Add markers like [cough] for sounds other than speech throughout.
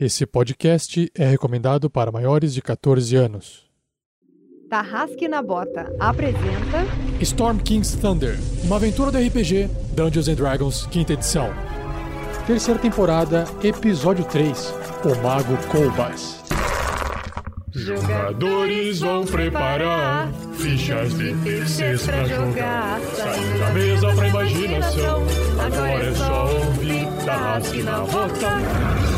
Esse podcast é recomendado para maiores de 14 anos. Tarrasque na Bota apresenta Storm King's Thunder, uma aventura do RPG Dungeons and Dragons, quinta edição. Terceira temporada, episódio 3, O Mago Colbas. Jogadores vão preparar fichas de terceiros pra jogar. Saindo da mesa pra imaginação. Agora é só ouvir Tarrasque na Bota.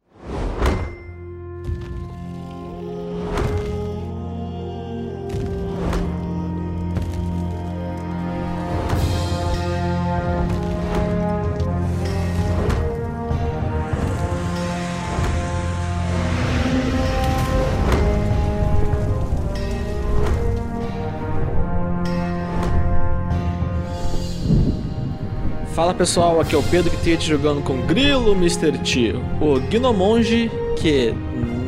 Fala pessoal, aqui é o Pedro que jogando com Grilo Mr. T, o Gnomonge que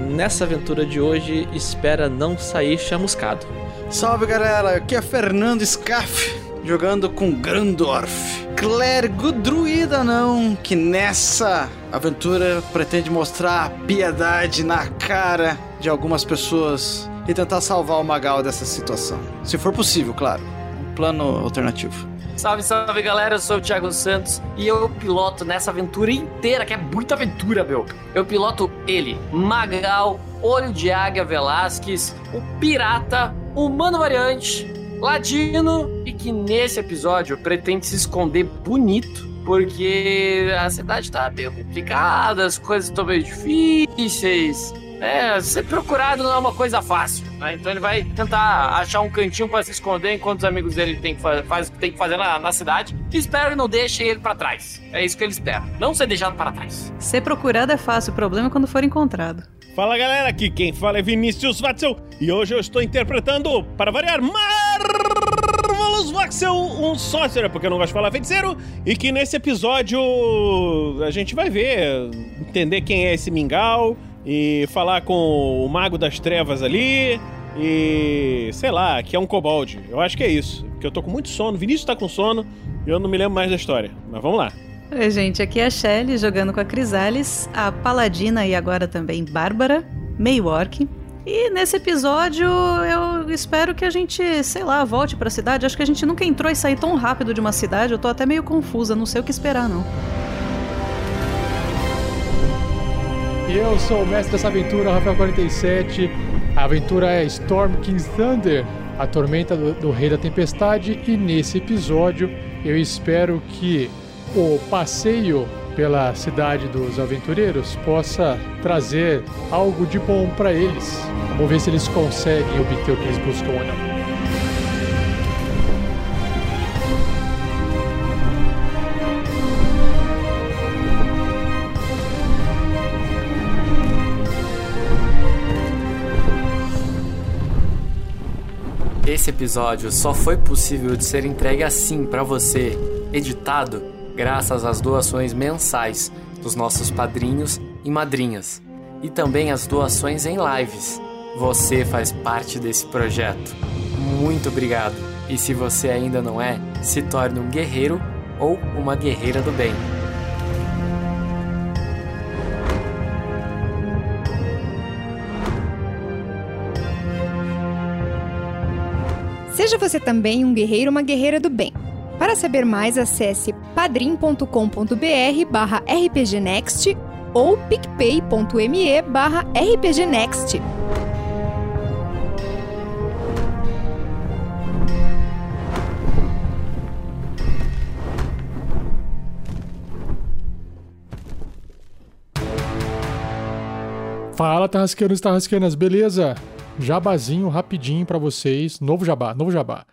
nessa aventura de hoje espera não sair chamuscado. Salve galera, aqui é Fernando Scaff jogando com Grandorf, clérigo druida não, que nessa aventura pretende mostrar piedade na cara de algumas pessoas e tentar salvar o Magal dessa situação. Se for possível, claro. Um plano alternativo. Salve, salve galera, eu sou o Thiago Santos e eu piloto nessa aventura inteira, que é muita aventura, meu. Eu piloto ele, Magal, Olho de Águia Velasquez, o Pirata, Humano Variante, Ladino e que nesse episódio pretende se esconder bonito. Porque a cidade tá meio complicada, as coisas estão meio difíceis. É, ser procurado não é uma coisa fácil, né? Então ele vai tentar achar um cantinho para se esconder enquanto os amigos dele tem que, faz, tem que fazer na, na cidade. E espero que não deixe ele para trás. É isso que ele espera. Não ser deixado para trás. Ser procurado é fácil, o problema é quando for encontrado. Fala galera, aqui quem fala é Vinícius Watzel e hoje eu estou interpretando, para variar, Marvelous Voxel, um sócio, porque eu não gosto de falar feiticeiro, e que nesse episódio a gente vai ver, entender quem é esse mingau, e falar com o Mago das Trevas ali. E sei lá, que é um kobold. Eu acho que é isso. Porque eu tô com muito sono, Vinícius tá com sono e eu não me lembro mais da história. Mas vamos lá. Oi, gente, aqui é a Shelly jogando com a Crisales, a Paladina e agora também Bárbara, meio orc. E nesse episódio eu espero que a gente, sei lá, volte pra cidade. Acho que a gente nunca entrou e saiu tão rápido de uma cidade, eu tô até meio confusa, não sei o que esperar não. E eu sou o mestre dessa aventura, Rafael47. A aventura é Storm King's Thunder, a tormenta do, do, Rei da Tempestade. E nesse episódio eu espero que o passeio pela cidade dos aventureiros possa trazer algo de bom para eles. Vamos ver se eles conseguem obter o que eles buscam ou não. Esse episódio só foi possível de ser entregue assim para você, editado, graças às doações mensais dos nossos padrinhos e madrinhas, e também as doações em lives. Você faz parte desse projeto. Muito obrigado! E se você ainda não é, se torne um guerreiro ou uma guerreira do bem. Seja você também um guerreiro ou uma guerreira do bem. Para saber mais, acesse padrim.com.br barra rpgnext ou picpay.me barra rpgnext. Fala, Tarrasqueiros e Tarrasqueiras, beleza? Jabazinho rapidinho para vocês, novo jabá, novo jabá.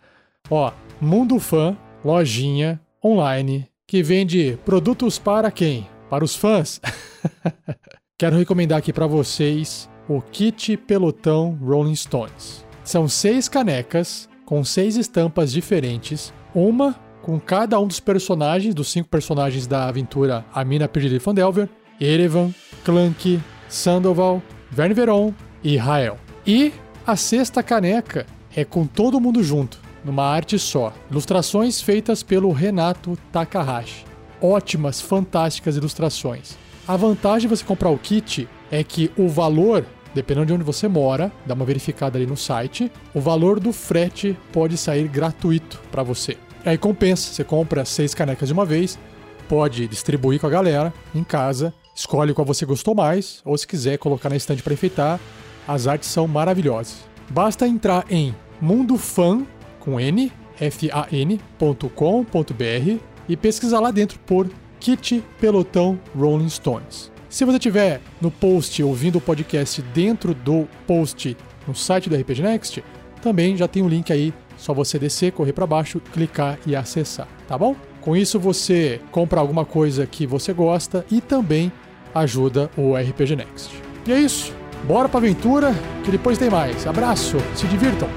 Ó, Mundo Fã, lojinha online que vende produtos para quem? Para os fãs. [laughs] Quero recomendar aqui para vocês o kit pelotão Rolling Stones. São seis canecas com seis estampas diferentes, uma com cada um dos personagens, dos cinco personagens da aventura A Mina Perdida de Fandelver, Erevan, Clank, Sandoval, Verne Veron e Rael. E a sexta caneca é com todo mundo junto. numa arte só. Ilustrações feitas pelo Renato Takahashi. Ótimas, fantásticas ilustrações. A vantagem de você comprar o kit é que o valor, dependendo de onde você mora, dá uma verificada ali no site, o valor do frete pode sair gratuito para você. Aí compensa, você compra seis canecas de uma vez, pode distribuir com a galera em casa, escolhe qual você gostou mais, ou se quiser colocar na estante para enfeitar, as artes são maravilhosas. Basta entrar em mundofan com n e pesquisar lá dentro por Kit Pelotão Rolling Stones. Se você estiver no post ouvindo o podcast dentro do post no site do RPG Next, também já tem um link aí, só você descer, correr para baixo, clicar e acessar, tá bom? Com isso você compra alguma coisa que você gosta e também ajuda o RPG Next. E é isso. Bora pra aventura, que depois tem mais. Abraço, se divirtam.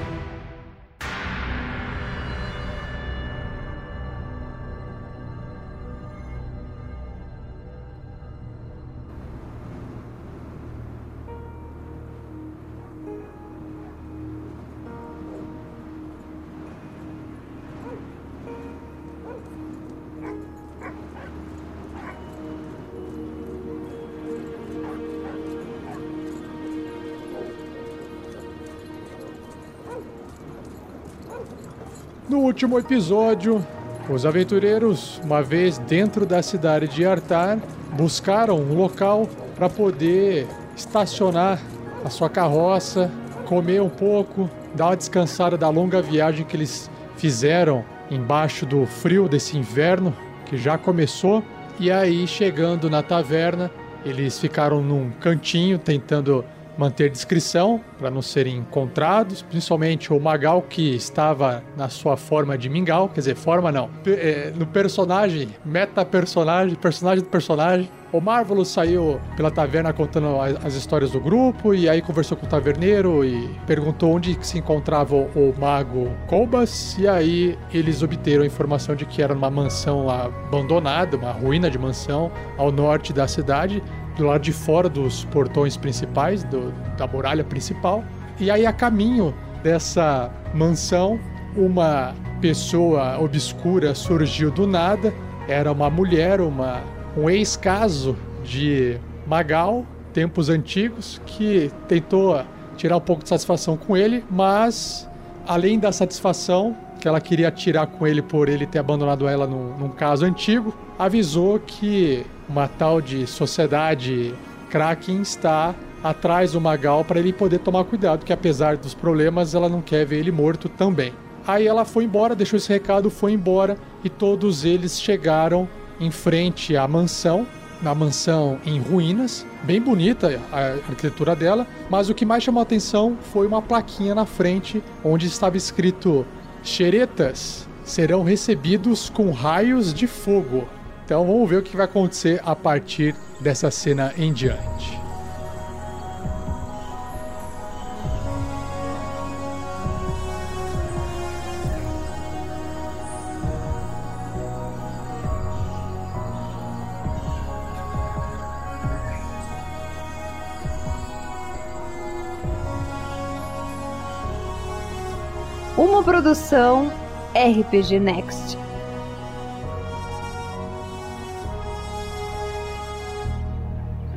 Último episódio, os aventureiros, uma vez dentro da cidade de Artar, buscaram um local para poder estacionar a sua carroça, comer um pouco, dar uma descansada da longa viagem que eles fizeram embaixo do frio desse inverno que já começou. E aí, chegando na taverna, eles ficaram num cantinho tentando manter discrição para não serem encontrados, principalmente o Magal que estava na sua forma de mingau, quer dizer, forma não, é, no personagem, meta personagem, do personagem. O Marvelous saiu pela taverna contando as, as histórias do grupo e aí conversou com o taverneiro e perguntou onde se encontrava o, o mago Colbas e aí eles obteram a informação de que era uma mansão lá abandonada, uma ruína de mansão ao norte da cidade do lado de fora dos portões principais, do, da muralha principal. E aí, a caminho dessa mansão, uma pessoa obscura surgiu do nada. Era uma mulher, uma, um ex-caso de Magal, tempos antigos, que tentou tirar um pouco de satisfação com ele, mas além da satisfação que ela queria tirar com ele por ele ter abandonado ela num, num caso antigo, avisou que uma tal de sociedade Kraken está atrás do Magal para ele poder tomar cuidado, que apesar dos problemas, ela não quer ver ele morto também. Aí ela foi embora, deixou esse recado, foi embora e todos eles chegaram em frente à mansão, na mansão em ruínas, bem bonita a arquitetura dela, mas o que mais chamou a atenção foi uma plaquinha na frente onde estava escrito: Xeretas serão recebidos com raios de fogo. Então vamos ver o que vai acontecer a partir dessa cena em diante. Uma produção RPG Next.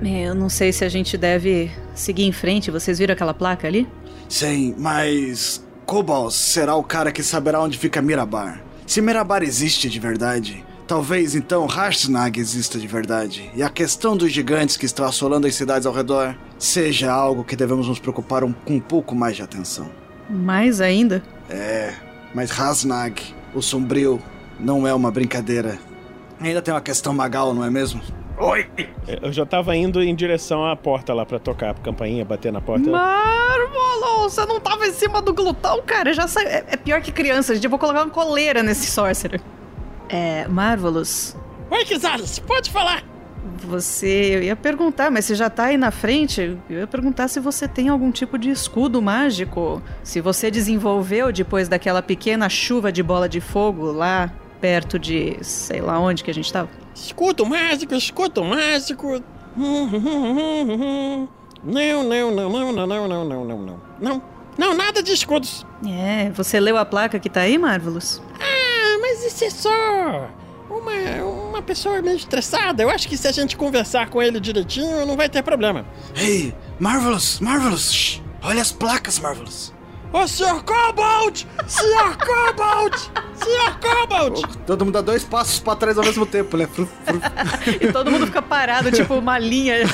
Eu não sei se a gente deve seguir em frente. Vocês viram aquela placa ali? Sim, mas. Cobalt será o cara que saberá onde fica Mirabar. Se Mirabar existe de verdade, talvez então Harsnag exista de verdade. E a questão dos gigantes que estão assolando as cidades ao redor seja algo que devemos nos preocupar um, com um pouco mais de atenção. Mais ainda? É, mas Hasnag, o sombrio, não é uma brincadeira. Ainda tem uma questão magal, não é mesmo? Oi! Eu já tava indo em direção à porta lá pra tocar a campainha, bater na porta. Marvolo, você não tava em cima do glutão, cara? Já sa... é, é pior que criança, gente. Eu vou colocar uma coleira nesse sorcerer. É, Marvelous, Oi, Kizaros, pode falar! você... Eu ia perguntar, mas você já tá aí na frente? Eu ia perguntar se você tem algum tipo de escudo mágico. Se você desenvolveu depois daquela pequena chuva de bola de fogo lá perto de... sei lá onde que a gente tava. Escudo mágico, escudo mágico. Não, não, não, não, não, não, não, não, não, não, não. Não, Não, nada de escudos. É, você leu a placa que tá aí, Marvelous? Ah, mas isso é só uma, uma pessoa meio estressada. Eu acho que se a gente conversar com ele direitinho, não vai ter problema. Ei, Marvelous, Marvelous, shh, olha as placas, Marvelous. Ô, Sr. Cobalt! Sr. Cobalt! Sr. Cobalt! Todo mundo dá dois passos pra trás ao mesmo tempo, né? E todo mundo fica parado, tipo uma linha.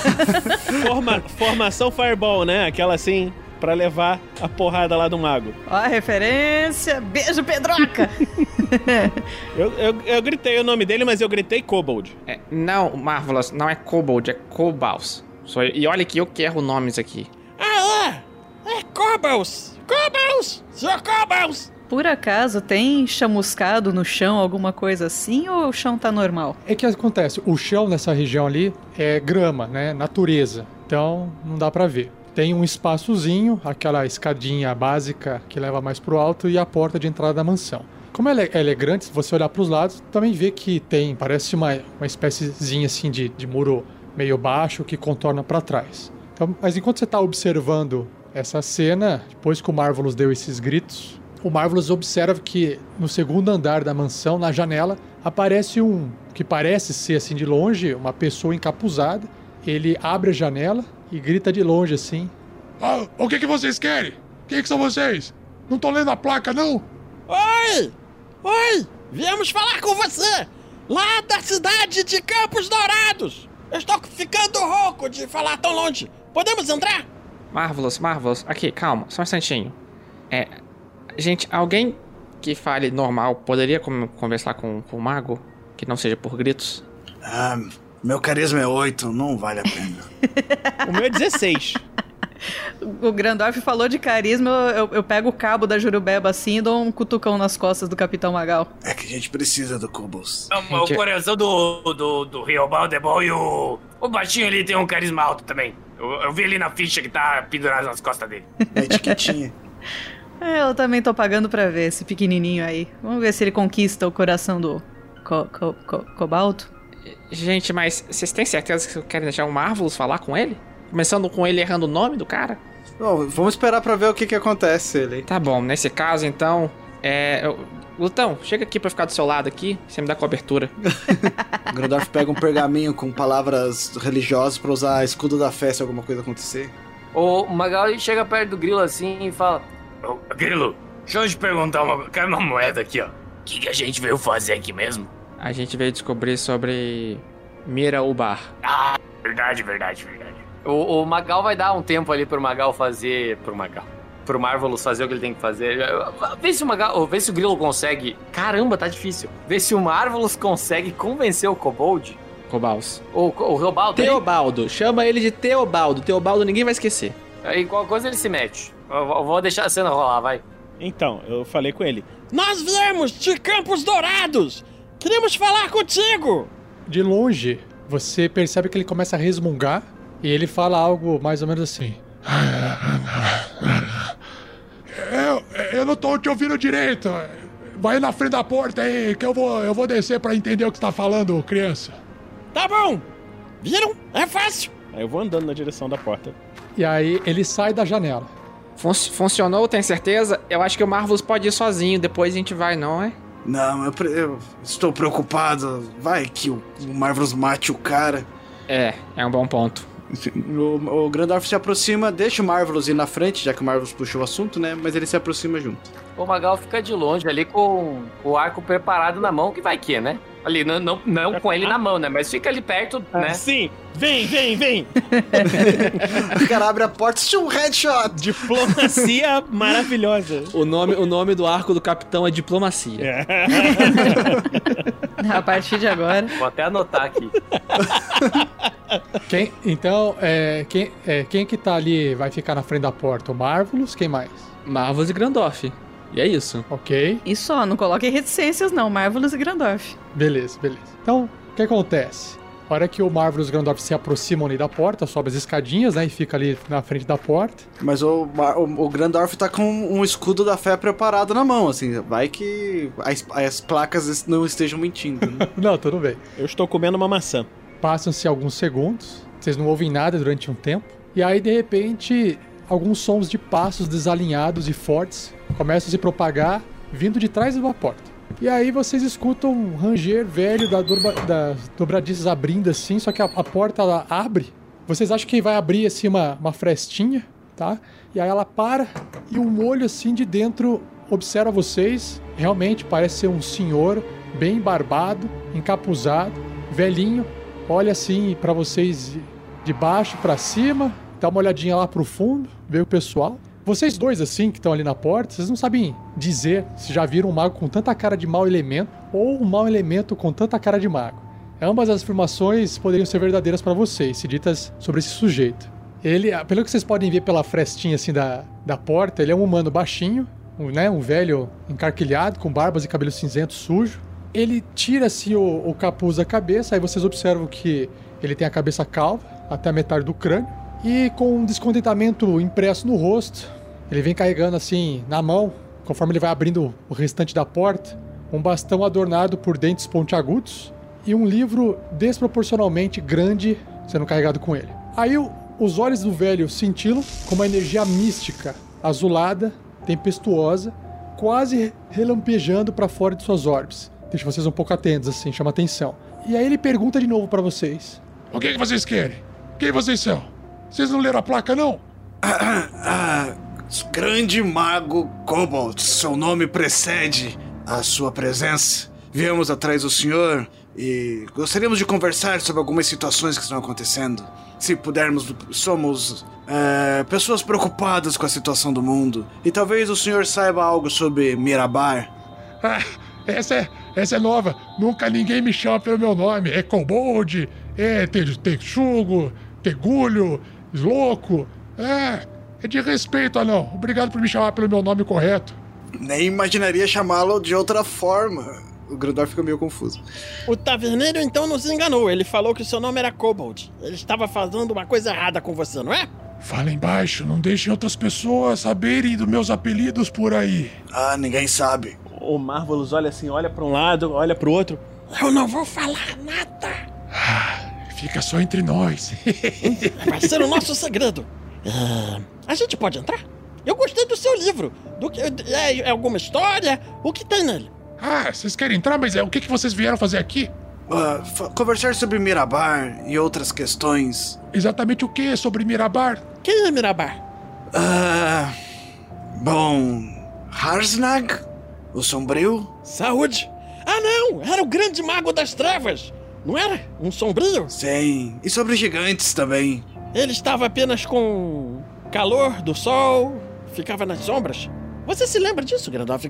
Forma- formação Fireball, né? Aquela assim, pra levar a porrada lá do mago. Ó a referência. Beijo, Pedroca! [laughs] Eu, eu, eu gritei o nome dele, mas eu gritei Kobold. É, não, Marvelous, não é Kobold, é eu- E olha que eu que erro nomes aqui. Ah, é! É Cobals! Cobals! Sr. Cobals! Por acaso tem chamuscado no chão, alguma coisa assim, ou o chão tá normal? É que acontece, o chão nessa região ali é grama, né? Natureza. Então não dá pra ver. Tem um espaçozinho, aquela escadinha básica que leva mais pro alto e a porta de entrada da mansão. Como ela é, ela é grande, se você olhar pros lados, também vê que tem, parece uma, uma espéciezinha assim de, de muro meio baixo que contorna pra trás. Então, mas enquanto você tá observando essa cena, depois que o Marvelous deu esses gritos, o Marvelous observa que no segundo andar da mansão, na janela, aparece um que parece ser assim de longe, uma pessoa encapuzada. Ele abre a janela e grita de longe assim: Ah, o que, que vocês querem? Quem que são vocês? Não tô lendo a placa, não? Oi! Oi! Viemos falar com você! Lá da cidade de Campos Dourados! Eu estou ficando rouco de falar tão longe. Podemos entrar? Marvelous, Marvelous, aqui, calma, só um instantinho. É. Gente, alguém que fale normal poderia conversar com, com o mago? Que não seja por gritos? Ah, meu carisma é 8, não vale a pena. [laughs] O meu é 16. O Grandorf falou de carisma, eu, eu pego o cabo da Jurubeba assim e dou um cutucão nas costas do Capitão Magal. É que a gente precisa do Cobos. O, o coração do, do, do Riobaldo é bom e o, o baixinho ali tem um carisma alto também. Eu, eu vi ali na ficha que tá pendurado nas costas dele. É etiquetinha. [laughs] É, eu também tô pagando pra ver esse pequenininho aí. Vamos ver se ele conquista o coração do co, co, co- cobalto. Gente, mas vocês têm certeza que querem deixar o Marvelous falar com ele? Começando com ele errando o nome do cara? Bom, vamos esperar pra ver o que que acontece ele. Tá bom, nesse caso então. É. eu- Lutão, chega aqui pra ficar do seu lado aqui, você me dá cobertura. O [laughs] Grandorf pega um pergaminho com palavras religiosas pra usar escudo da fé se alguma coisa acontecer. O Magal ele chega perto do Grilo assim e fala: Ô, Grilo, deixa eu te perguntar uma Quero uma moeda aqui, ó. O que, que a gente veio fazer aqui mesmo? A gente veio descobrir sobre. Mira Ubar. Ah, verdade, verdade, verdade. O, o Magal vai dar um tempo ali pro Magal fazer. Pro Magal. Pro Marvelous fazer o que ele tem que fazer. Vê se o Magal. Vê se o Grilo consegue. Caramba, tá difícil. Vê se o Marvelous consegue convencer o Kobold. Cobaus. O, o Reobaldo. ali. Teobaldo. Chama ele de Teobaldo. Teobaldo ninguém vai esquecer. Aí qualquer coisa ele se mete. Eu, vou- eu vou deixar a cena rolar, vai. Então, eu falei com ele. Nós viemos de Campos Dourados! Queremos falar contigo! De longe, você percebe que ele começa a resmungar e ele fala algo mais ou menos assim. Eu, eu não tô te ouvindo direito. Vai na frente da porta aí, que eu vou, eu vou descer pra entender o que você tá falando, criança. Tá bom! Viram? É fácil! Aí eu vou andando na direção da porta. E aí ele sai da janela. Fun- funcionou, tem certeza? Eu acho que o Marvelous pode ir sozinho, depois a gente vai, não é? Não, eu, eu estou preocupado. Vai que o, o Marvelous mate o cara. É, é um bom ponto. O, o Grandorf se aproxima, deixa o Marvelous ir na frente, já que o Marvelous puxou o assunto, né? Mas ele se aproxima junto. O Magal fica de longe ali com o arco preparado na mão, que vai que, né? Ali, não, não, não com ele na mão, né? Mas fica ali perto, né? Sim! Vem, vem, vem! [laughs] O cara abre a porta, um headshot! Diplomacia maravilhosa. O nome, o nome do arco do capitão é Diplomacia. [laughs] A partir de agora. Vou até anotar aqui. Quem, então, é, quem, é, quem que tá ali vai ficar na frente da porta? O Marvelous? Quem mais? Marvelous e Grandorf. E é isso. Ok, E só, não coloque reticências não, Marvelous e Grandorf. beleza, beleza. Então, o que acontece? A hora que o Marvelous e o Grandorf se aproximam ali da porta, sobe as escadinhas, né? E fica ali na frente da porta. Mas o, o, o Grandorf tá com um escudo da fé preparado na mão, assim. Vai que as, as placas não estejam mentindo. Né? [laughs] Não, tudo bem. Eu estou comendo uma maçã. Passam-se alguns segundos, vocês não ouvem nada durante um tempo, e aí de repente alguns sons de passos desalinhados e fortes começam a se propagar vindo de trás de uma porta. E aí vocês escutam um ranger velho da dobra, das dobradiças abrindo assim, só que a, a porta ela abre. Vocês acham que vai abrir assim uma, uma frestinha, tá? E aí ela para e um olho assim de dentro observa vocês. Realmente parece ser um senhor bem barbado, encapuzado, velhinho. Olha assim para vocês de baixo para cima, dá uma olhadinha lá pro fundo, vê o pessoal. Vocês dois, assim, que estão ali na porta, vocês não sabem dizer se já viram um mago com tanta cara de mau elemento ou um mau elemento com tanta cara de mago. Ambas as afirmações poderiam ser verdadeiras para vocês, se ditas sobre esse sujeito. Ele, pelo que vocês podem ver pela frestinha assim da, da porta, ele é um humano baixinho, um, né, um velho encarquilhado, com barbas e cabelo cinzento sujo. Ele tira assim o, o capuz da cabeça, aí vocês observam que ele tem a cabeça calva, até a metade do crânio, e com um descontentamento impresso no rosto, ele vem carregando assim na mão, conforme ele vai abrindo o restante da porta, um bastão adornado por dentes pontiagudos e um livro desproporcionalmente grande sendo carregado com ele. Aí os olhos do velho cintilam com uma energia mística, azulada, tempestuosa, quase relampejando para fora de suas orbes. Deixa vocês um pouco atentos assim, chama atenção. E aí ele pergunta de novo para vocês: O que, que vocês querem? Quem vocês são? Vocês não leram a placa, não? Ah, grande mago Cobalt, seu nome precede a sua presença. Viemos atrás do senhor e gostaríamos de conversar sobre algumas situações que estão acontecendo. Se pudermos, somos é, pessoas preocupadas com a situação do mundo. E talvez o senhor saiba algo sobre Mirabar. Ah, essa é, essa é nova. Nunca ninguém me chama pelo meu nome. É Kobold, é Texugo, Tegulho, Sloco. É, é de respeito, anão. Obrigado por me chamar pelo meu nome correto. Nem imaginaria chamá-lo de outra forma. O Grandor fica meio confuso. O taverneiro então nos enganou. Ele falou que o seu nome era Kobold. Ele estava fazendo uma coisa errada com você, não é? Falem baixo, não deixem outras pessoas saberem dos meus apelidos por aí. Ah, ninguém sabe. O Marvelous olha assim, olha para um lado, olha para o outro. Eu não vou falar nada. Ah, fica só entre nós. [laughs] Vai ser o nosso segredo. Uh, a gente pode entrar? Eu gostei do seu livro. Do que é, é alguma história? O que tem nele? Ah, vocês querem entrar, mas é o que, que vocês vieram fazer aqui? Uh, conversar sobre Mirabar e outras questões. Exatamente o que sobre Mirabar? Quem é Mirabar? Ah. bom. Harsnag? O Sombrio? Saúde! Ah, não! Era o grande mago das trevas! Não era? Um sombrio? Sim. E sobre gigantes também. Ele estava apenas com calor do sol, ficava nas sombras. Você se lembra disso, Gandalf?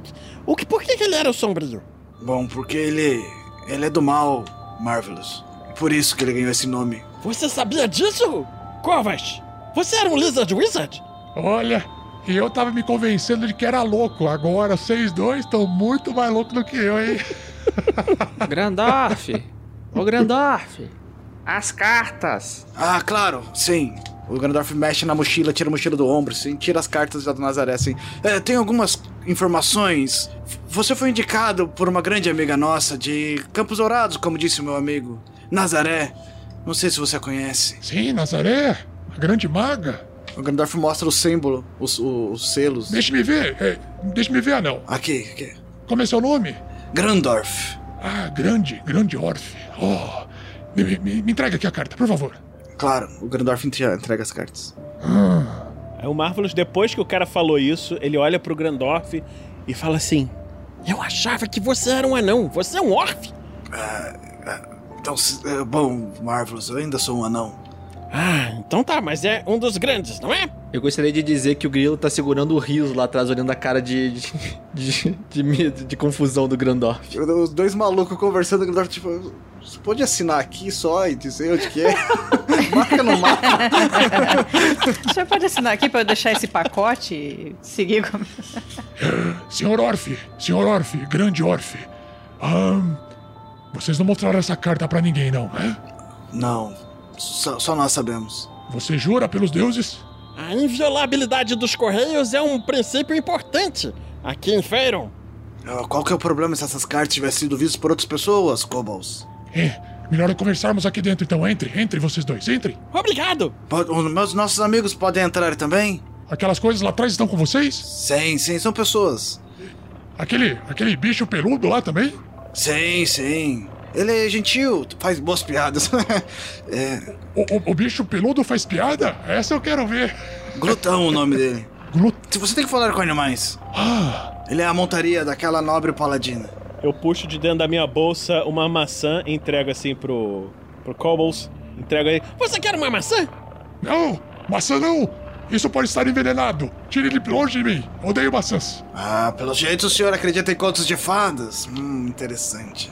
O que, por que, que ele era o sombrio? Bom, porque ele. ele é do mal, Marvelous. Por isso que ele ganhou esse nome. Você sabia disso? Corvas? Você era um Lizard Wizard? Olha, e eu tava me convencendo de que era louco. Agora vocês dois estão muito mais loucos do que eu, hein? [laughs] Grandorf! Ô Grandorf! As cartas! Ah, claro, sim. O Gandalf mexe na mochila, tira a mochila do ombro, assim, tira as cartas do Nazaré, assim. É, tem algumas informações. Você foi indicado por uma grande amiga nossa de Campos Dourados, como disse o meu amigo. Nazaré. Não sei se você a conhece. Sim, Nazaré. A grande maga. O Gandalf mostra o símbolo, os, os, os selos. Deixa-me ver. É, Deixa-me ver, anão. Aqui, aqui. Como é seu nome? Grandorf. Ah, grande, grande Orf. Oh, me, me, me entrega aqui a carta, por favor. Claro, o Grandorf entrega as cartas. Ah. Aí o Marvelous, depois que o cara falou isso, ele olha pro Grandorf e fala assim: Eu achava que você era um anão, você é um Orf? Ah, então, bom, Marvelous, eu ainda sou um anão. Ah, então tá, mas é um dos grandes, não é? Eu gostaria de dizer que o Grilo tá segurando o riso lá atrás, olhando a cara de. de, de, de medo, de confusão do Grandorf. Os dois malucos conversando, o Grandorf, tipo, você pode assinar aqui só e dizer onde que é? [laughs] Marca no mapa. Você pode assinar aqui para eu deixar esse pacote e seguir com... [gasps] Senhor Orf, senhor Orf, grande Orf. Um, vocês não mostraram essa carta para ninguém, não, é? Não, só, só nós sabemos. Você jura pelos deuses? A inviolabilidade dos Correios é um princípio importante aqui em Feiron. Qual que é o problema se essas cartas tivessem sido vistas por outras pessoas, Kobolds? É, melhor conversarmos aqui dentro, então. Entre, entre vocês dois, entre. Obrigado! Pode, meus nossos amigos podem entrar também? Aquelas coisas lá atrás estão com vocês? Sim, sim, são pessoas. Aquele, aquele bicho peludo lá também? Sim, sim. Ele é gentil, faz boas piadas. [laughs] é, O, o- o bicho peludo faz piada? Essa eu quero ver. glutão o nome dele. Glut... Se você tem que falar com animais. Ah, Ele é a montaria daquela nobre paladina. Eu puxo de dentro da minha bolsa uma maçã e entrego assim pro. pro Cobbles. Entrego aí. Você quer uma maçã? não, maçã não. Isso pode estar envenenado. Tire ele longe de mim. Odeio maçãs. Ah, pelo jeito o senhor acredita em contos de fadas. Hum, interessante.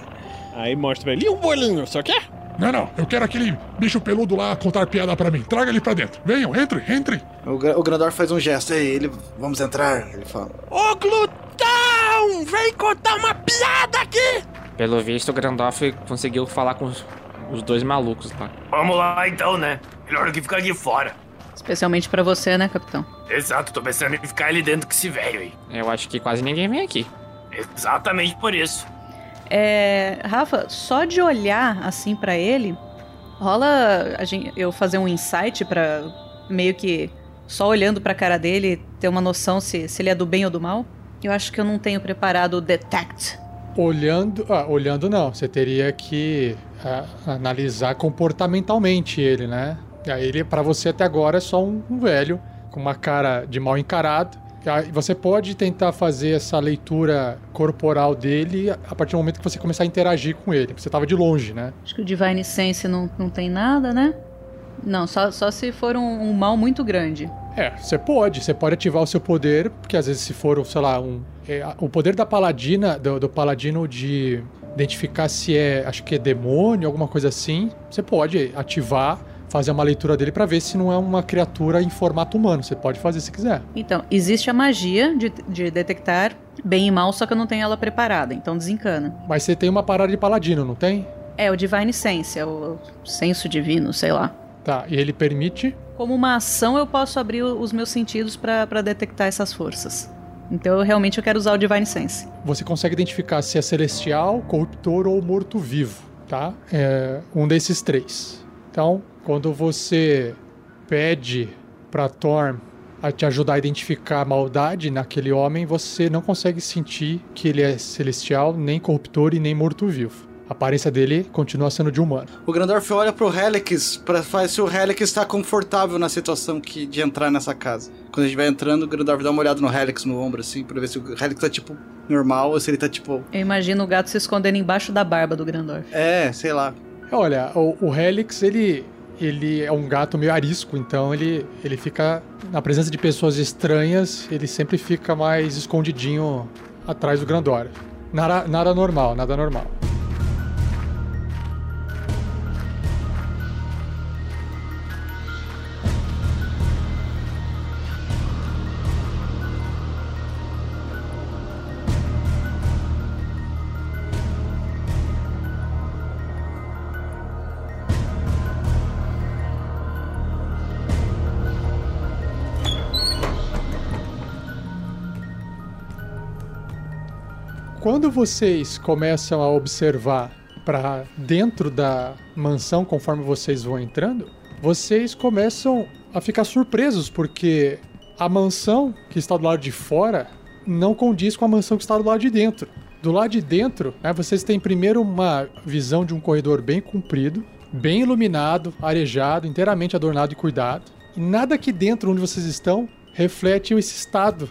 Aí mostra pra ele. E um bolinho, só quer? Não, não. Eu quero aquele bicho peludo lá contar piada pra mim. Traga ele pra dentro. Venham, entre, entre. O, Gra- o Grandor faz um gesto. Aí, ele. Vamos entrar, ele fala. Ô Glutão! Vem contar uma piada aqui! Pelo visto, o Grandoff conseguiu falar com os, os dois malucos lá. Vamos lá então, né? Melhor do que ficar aqui fora. Especialmente pra você, né, capitão? Exato, tô pensando em ficar ali dentro com esse velho aí. Eu acho que quase ninguém vem aqui. Exatamente por isso. É, Rafa, só de olhar assim pra ele, rola a gente, eu fazer um insight pra meio que só olhando pra cara dele ter uma noção se, se ele é do bem ou do mal? Eu acho que eu não tenho preparado o detect. Olhando. Ah, olhando não. Você teria que ah, analisar comportamentalmente ele, né? Ele, pra você até agora, é só um, um velho com uma cara de mal encarado. Você pode tentar fazer essa leitura corporal dele a partir do momento que você começar a interagir com ele. Você tava de longe, né? Acho que o Divine Sense não, não tem nada, né? Não, só, só se for um, um mal muito grande. É, você pode. Você pode ativar o seu poder, porque às vezes se for, sei lá, um. é, o poder da paladina, do, do paladino de identificar se é, acho que é demônio, alguma coisa assim, você pode ativar, fazer uma leitura dele pra ver se não é uma criatura em formato humano. Você pode fazer se quiser. Então, existe a magia de, de detectar bem e mal, só que eu não tenho ela preparada, então desencana. Mas você tem uma parada de paladino, não tem? É, o Divine Sense, é o senso divino, sei lá. Tá, e ele permite. Como uma ação, eu posso abrir os meus sentidos pra pra detectar essas forças. Então, eu realmente eu quero usar o Divine Sense. Você consegue identificar se é celestial, corruptor ou morto-vivo, tá? É um desses três. Então, quando você pede pra Thorm a te ajudar a identificar a maldade naquele homem, você não consegue sentir que ele é celestial, nem corruptor e nem morto-vivo. A aparência dele continua sendo de humano. O Grandorf olha pro Helix pra ver se o Helix está confortável na situação que, de entrar nessa casa. Quando a gente vai entrando, o Grandorf dá uma olhada no Helix no ombro, assim, pra ver se o Helix tá, tipo, normal ou se ele tá, tipo... Eu imagino o gato se escondendo embaixo da barba do Grandorf. É, sei lá. Olha, o, o Helix, ele, ele é um gato meio arisco, então ele, ele fica, na presença de pessoas estranhas, ele sempre fica mais escondidinho atrás do Grandor. Nada, nada normal, nada normal. Vocês começam a observar para dentro da mansão conforme vocês vão entrando, vocês começam a ficar surpresos porque a mansão que está do lado de fora não condiz com a mansão que está do lado de dentro. Do lado de dentro, né, vocês têm primeiro uma visão de um corredor bem comprido, bem iluminado, arejado, inteiramente adornado e cuidado. E nada aqui dentro onde vocês estão reflete esse estado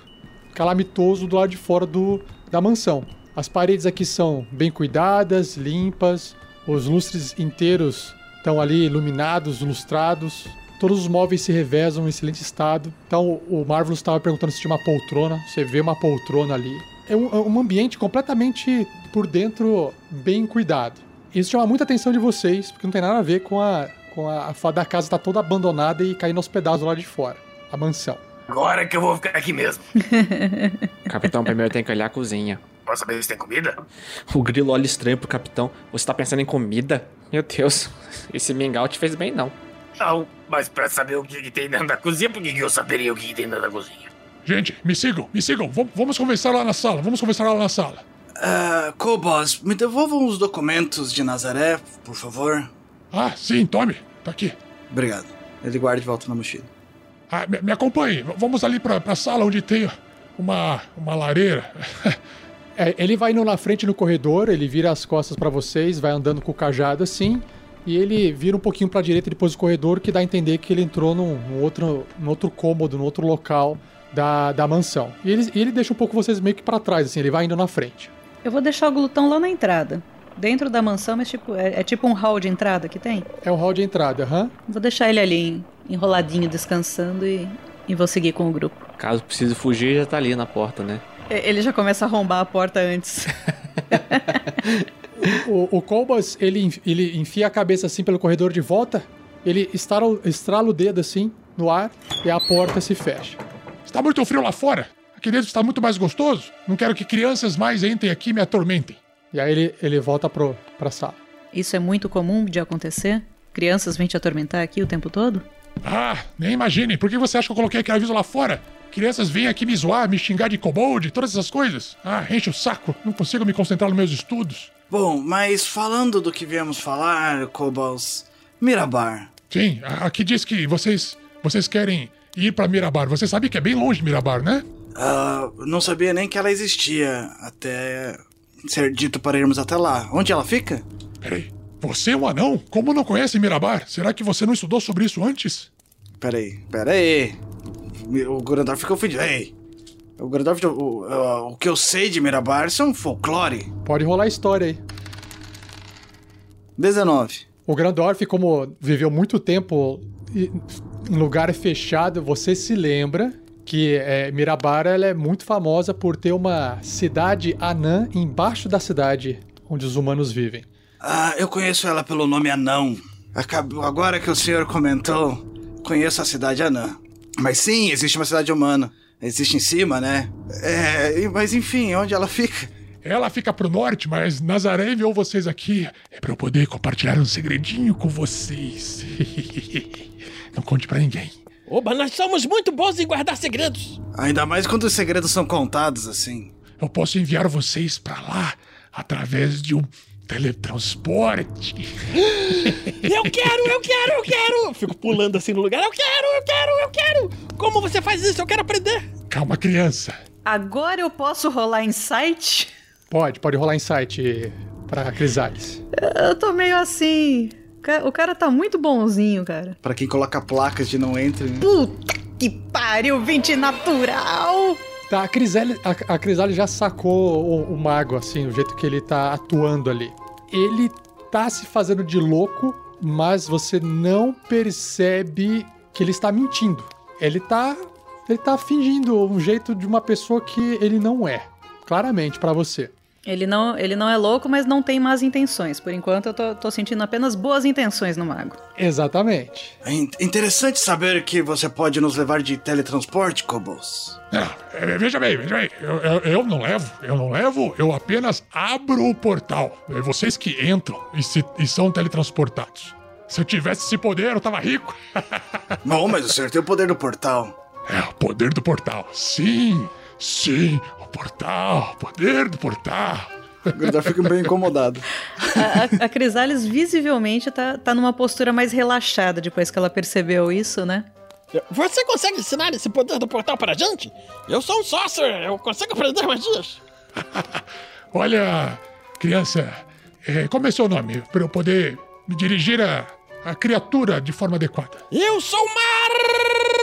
calamitoso do lado de fora do, da mansão. As paredes aqui são bem cuidadas, limpas, os lustres inteiros estão ali iluminados, lustrados. Todos os móveis se revezam em excelente estado. Então o Marvelous estava perguntando se tinha uma poltrona. Você vê uma poltrona ali. É um, é um ambiente completamente por dentro bem cuidado. Isso chama muita atenção de vocês, porque não tem nada a ver com a, com a, a fa- da casa estar toda abandonada e caindo aos pedaços lá de fora. A mansão. Agora que eu vou ficar aqui mesmo. [laughs] Capitão, primeiro tem que olhar a cozinha. Posso saber se tem comida? O grilo olha estranho pro capitão. Você tá pensando em comida? Meu Deus, [laughs] esse mingau te fez bem, não. Não, mas pra saber o que, que tem dentro da cozinha, por que, que eu saberia o que, que tem dentro da cozinha? Gente, me sigam, me sigam. Vam- Vamos conversar lá na sala, vamos conversar lá na sala. Ah, Cobos, me devolvam os documentos de Nazaré, por favor. Ah, sim, tome. Tá aqui. Obrigado. Ele guarda de volta na mochila. Ah, me, me acompanhe. V- Vamos ali pra, pra sala onde tem uma, uma lareira. [laughs] É, ele vai indo na frente no corredor, ele vira as costas pra vocês, vai andando com o cajado assim, e ele vira um pouquinho pra direita depois do corredor, que dá a entender que ele entrou num, num outro, num outro cômodo, num outro local da, da mansão. E ele, e ele deixa um pouco vocês meio que pra trás, assim, ele vai indo na frente. Eu vou deixar o glutão lá na entrada. Dentro da mansão, mas tipo, é, é tipo um hall de entrada que tem. É o hall de entrada, aham. Vou deixar ele ali enroladinho, descansando e, e vou seguir com o grupo. Caso precise fugir, já tá ali na porta, né? E- Ele já começa a arrombar a porta antes. [laughs] O, o Colbas, ele, ele enfia a cabeça assim pelo corredor de volta, ele estrala, o- estrala o dedo assim no ar e a porta se fecha. Está muito frio lá fora. Aqui dentro está muito mais gostoso. Não quero que crianças mais entrem aqui e me atormentem. E aí ele, ele volta pro, pra sala. Isso é muito comum de acontecer? Crianças vêm te atormentar aqui o tempo todo? Ah, nem imagine. Por que você acha que eu coloquei aquele aviso lá fora? Crianças vêm aqui me zoar, me xingar de kobold, todas essas coisas. Ah, enche o saco. Não consigo me concentrar nos meus estudos. Bom, mas falando do que viemos falar, Cobals, Mirabar. Sim, aqui diz que vocês vocês querem ir pra Mirabar. Você sabe que é bem longe de Mirabar, né? Ah, não sabia nem que ela existia até ser dito para irmos até lá. Onde ela fica? Peraí. Você é um anão? Como não conhece Mirabar? Será que você não estudou sobre isso antes? Peraí, peraí. O Gorandorf ficou ofendido. Ei! O Gorandorf, o, o, o que eu sei de Mirabar são folclore. Pode rolar a história aí. 19. O Grandorf, como viveu muito tempo em lugar fechado, você se lembra que é, Mirabar ela é muito famosa por ter uma cidade anã embaixo da cidade onde os humanos vivem. Ah, eu conheço ela pelo nome Anão. Acab- Agora que o senhor comentou, conheço a cidade Anã. Mas sim, existe uma cidade humana. Existe em cima, né? É, mas enfim, onde ela fica? Ela fica pro norte, mas Nazaré enviou vocês aqui. É pra eu poder compartilhar um segredinho com vocês. [laughs] não conte pra ninguém. Oba, nós somos muito bons em guardar segredos. Ainda mais quando os segredos são contados assim. Eu posso enviar vocês pra lá através de um teletransporte. [laughs] Eu quero, eu quero, eu quero. Fico pulando assim no lugar. Eu quero, eu quero, eu quero. Como você faz isso? Eu quero aprender. Calma, criança. Agora eu posso rolar insight? Pode, pode rolar insight pra Crisales. Eu tô meio assim. O cara tá muito bonzinho, cara. Pra quem coloca placas de não entre. né? Puta que pariu, 20 natural! Tá, a Crisales, a, a Crisales já sacou o, o mago, assim, o jeito que ele tá atuando ali. Ele tá se fazendo de louco, mas você não percebe que ele está mentindo. Ele tá. Ele tá fingindo um jeito de uma pessoa que ele não é. Claramente, pra você. Ele não, ele não é louco, mas não tem más intenções. Por enquanto eu tô, tô sentindo apenas boas intenções no mago. Exatamente. É in- interessante saber que você pode nos levar de teletransporte, Cobos. Não, é, veja bem, veja bem. Eu, eu- eu não levo, eu não levo, eu apenas abro o portal. É vocês que entram e, se- e são teletransportados. Se eu tivesse esse poder, eu tava rico. [laughs] Bom, mas o senhor tem o poder do portal. É, o poder do portal. Sim, sim, o portal, o poder do portal. O Gorandorf fica bem incomodado. A, a, a Crisales visivelmente tá, tá numa postura mais relaxada depois que ela percebeu isso, né? Você consegue ensinar esse poder do portal pra gente? Eu sou um sorcerer, eu consigo aprender magias. [laughs] Olha, criança, é, como é seu nome? Para eu poder me dirigir a, a criatura de forma adequada. Eu sou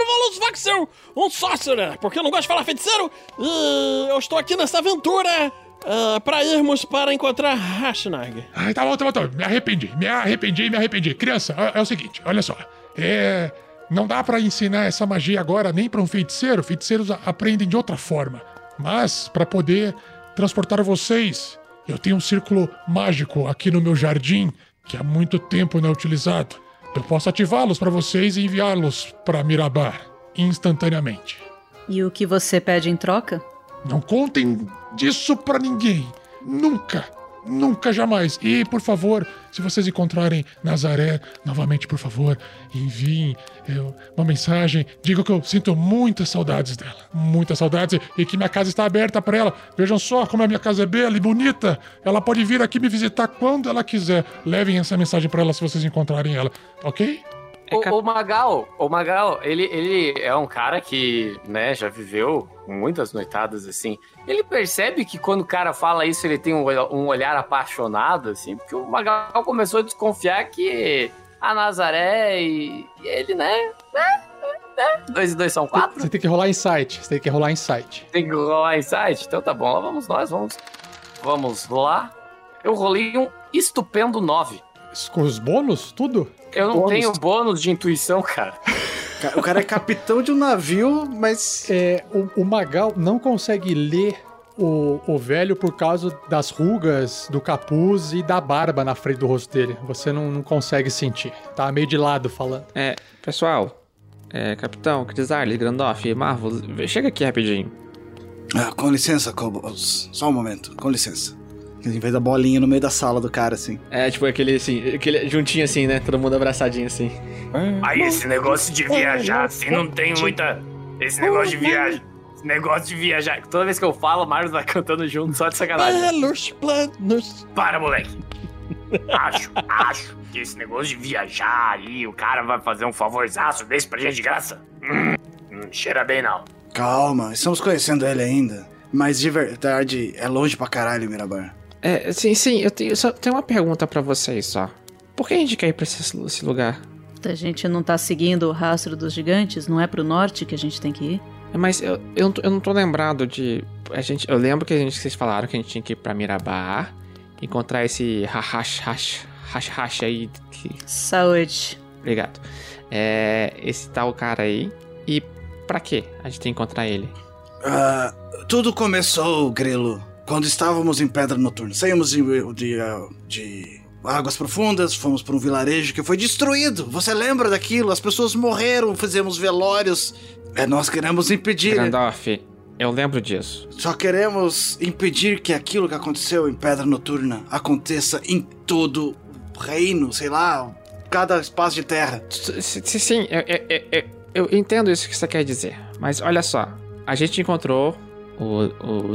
Marvelous Voxel, um sorcerer, porque eu não gosto de falar feiticeiro. E eu estou aqui nessa aventura ah, pra irmos para encontrar Rashnag. Ai, tá bom, tá bom, tá bom. Me arrependi, me arrependi, me arrependi. Criança, é, é o seguinte, olha só. É. Não dá pra ensinar essa magia agora nem pra um feiticeiro. Feiticeiros aprendem de outra forma. Mas, pra poder transportar vocês, eu tenho um círculo mágico aqui no meu jardim que há muito tempo não é utilizado. Eu posso ativá-los pra vocês e enviá-los pra Mirabar instantaneamente. E o que você pede em troca? Não contem disso pra ninguém. Nunca. Nunca jamais. E, por favor, se vocês encontrarem Nazaré, novamente, por favor, enviem eu, uma mensagem. Digam que eu sinto muitas saudades dela. Muitas saudades. E que minha casa está aberta para ela. Vejam só como a minha casa é bela e bonita. Ela pode vir aqui me visitar quando ela quiser. Levem essa mensagem para ela se vocês encontrarem ela. Ok? O, cap- o Magal, o Magal, ele, ele é um cara que, né, já viveu muitas noitadas assim. Ele percebe que quando o cara fala isso, ele tem um, um olhar apaixonado, assim, porque o Magal começou a desconfiar que a Nazaré e, e ele, né, né, né, dois e dois são quatro. Você tem que rolar insight. Você tem que rolar insight. Tem que rolar insight? Então tá bom, lá vamos nós, vamos, vamos lá. Eu rolei um estupendo 9. Com os bônus, tudo? Eu não Bônus. tenho bônus de intuição, cara. Ca- O cara é capitão de um navio, mas. É, o, o Magal não consegue ler o, o velho por causa das rugas, do capuz e da barba na frente do rosto dele. Você não, não consegue sentir. Tá meio de lado falando. É, pessoal, é, Capitão, Crisales, Grandoff, Marvel, chega aqui rapidinho. Ah, com licença, Kobolds. Só um momento, com licença. Em vez da bolinha no meio da sala do cara, assim. É, tipo aquele assim, aquele juntinho assim, né? Todo mundo abraçadinho assim. Aí esse negócio de viajar assim não tem muita. Esse negócio de viagem. Esse negócio de viajar. Toda vez que eu falo, o Marlos vai cantando junto, só de sacanagem. Planos. Para, moleque. Acho, acho que esse negócio de viajar aí, o cara vai fazer um favorzaço desse pra gente de graça. Hum, não cheira bem, não. Calma, estamos conhecendo ele ainda. Mas de verdade, é longe pra caralho, Mirabar. É, sim, sim, eu tenho, só tenho uma pergunta pra vocês só. Por que a gente quer ir pra esse, esse lugar? A gente não tá seguindo o rastro dos gigantes? Não é pro norte que a gente tem que ir? É, Mas eu, eu, não tô, eu não tô lembrado de. A gente, eu lembro que a gente, vocês falaram que a gente tinha que ir pra Mirabar, encontrar esse hash hash hash hash aí. Que, Saúde. obrigado. É, esse tal cara aí. E pra quê a gente tem que encontrar ele? Ah, tudo começou, Grilo, quando estávamos em Pedra Noturna. Saímos de, de, de águas profundas, fomos para um vilarejo que foi destruído. Você lembra daquilo? As pessoas morreram, fizemos velórios. É, nós queremos impedir. Gandalf, eu lembro disso. Só queremos impedir que aquilo que aconteceu em Pedra Noturna aconteça em todo o reino, sei lá, cada espaço de terra. Sim, eu, eu- eu- eu entendo isso que você quer dizer. Mas olha só, a gente encontrou o, o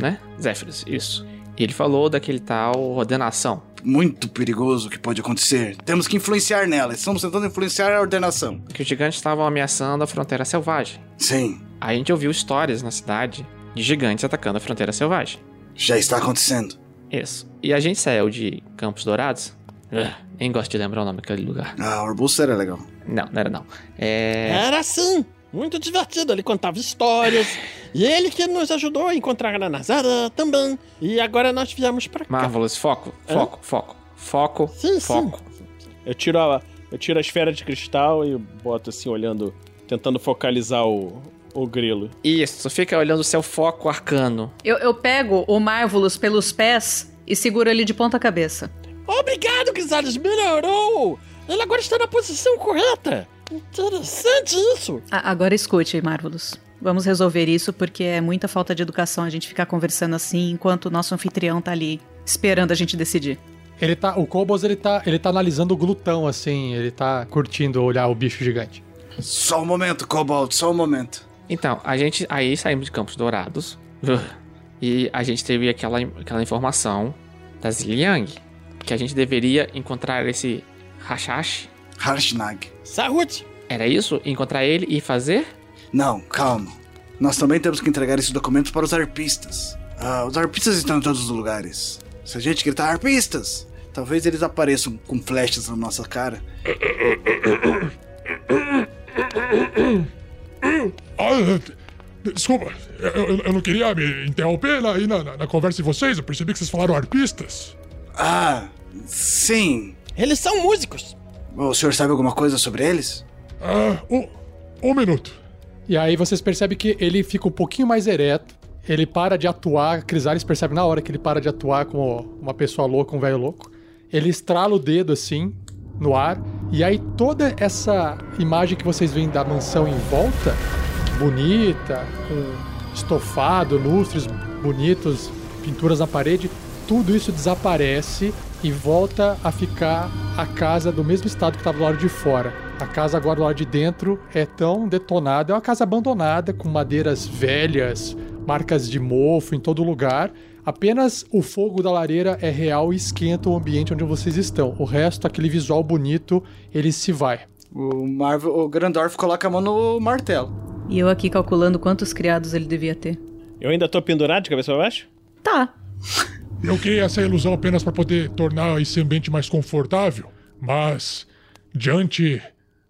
né? Zéfiros, isso. E ele falou daquele tal ordenação. Muito perigoso o que pode acontecer. Temos que influenciar nela. Estamos tentando influenciar a ordenação. Que os gigantes estavam ameaçando a fronteira selvagem. Sim, Aí a gente ouviu histórias na cidade de gigantes atacando a fronteira selvagem. já está acontecendo. Isso. E a gente saiu de Campos Dourados. Ugh, nem gosto de lembrar o nome daquele lugar. Ah, o arbusto era legal. Não, não era não. É. Era assim, muito divertido. Ele contava histórias. e ele que nos ajudou a encontrar a Nazaré também. E agora nós viemos pra cá. Marvelous, foco, foco, foco. Foco, Sim, foco. sim. Eu tiro, a, eu tiro a esfera de cristal e boto assim, olhando, tentando focalizar o, o grilo. Isso, fica olhando o seu foco arcano. Eu, eu pego o Marvelous pelos pés e seguro ele de ponta cabeça. Obrigado, Crisales, melhorou! Ele agora está na posição correta. Interessante isso. A- agora escute, Marvelous. Vamos resolver isso porque é muita falta de educação a gente ficar conversando assim enquanto o nosso anfitrião tá ali esperando a gente decidir. Ele tá, o Cobos, ele tá, ele tá analisando o glutão, assim, ele tá curtindo olhar o bicho gigante. Só um momento, Cobalt, só um momento. Então, a gente aí saímos de Campos Dourados. [laughs] E a gente teve aquela, aquela informação da Ziliang. Que a gente deveria encontrar esse Hashash. Harshnag. Saúde! Era isso? Encontrar ele e fazer? Não, calma. Nós também temos que entregar esses documentos para os arpistas. Ah, os arpistas estão em todos os lugares. Se a gente gritar arpistas, talvez eles apareçam com flechas na nossa cara. Ah, desculpa, eu, eu- eu não queria me interromper aí na, na- na conversa de vocês. Eu percebi que vocês falaram arpistas. Ah, sim. Eles são músicos. O senhor sabe alguma coisa sobre eles? Ah, um, um minuto. E aí vocês percebem que ele fica um pouquinho mais ereto, ele para de atuar, a Crisales percebe na hora que ele para de atuar como uma pessoa louca, um velho louco. Ele estrala o dedo assim, no ar, e aí toda essa imagem que vocês veem da mansão em volta, bonita, com estofado, lustres bonitos, pinturas na parede, tudo isso desaparece e volta a ficar a casa do mesmo estado que estava do lado de fora. A casa agora do lado de dentro é tão detonada, é uma casa abandonada com madeiras velhas, marcas de mofo em todo lugar. Apenas o fogo da lareira é real e esquenta o ambiente onde vocês estão. O resto, aquele visual bonito, ele se vai. O, Marvel, o Grandorf coloca a mão no martelo. E eu aqui calculando quantos criados ele devia ter. Eu ainda tô pendurado de cabeça pra baixo? Tá. [laughs] Eu criei essa ilusão apenas para poder tornar esse ambiente mais confortável, mas diante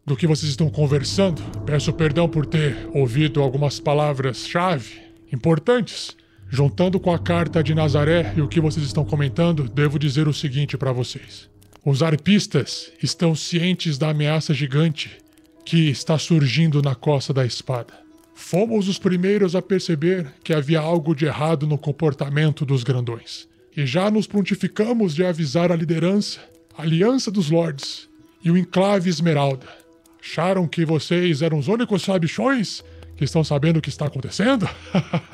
do que vocês estão conversando, peço perdão por ter ouvido algumas palavras-chave importantes. Juntando com a carta de Nazaré e o que vocês estão comentando, devo dizer o seguinte para vocês. Os arpistas estão cientes da ameaça gigante que está surgindo na costa da espada. Fomos os primeiros a perceber que havia algo de errado no comportamento dos grandões. E já nos prontificamos de avisar a liderança, a Aliança dos Lords e o Enclave Esmeralda. Acharam que vocês eram os únicos sabichões que estão sabendo o que está acontecendo?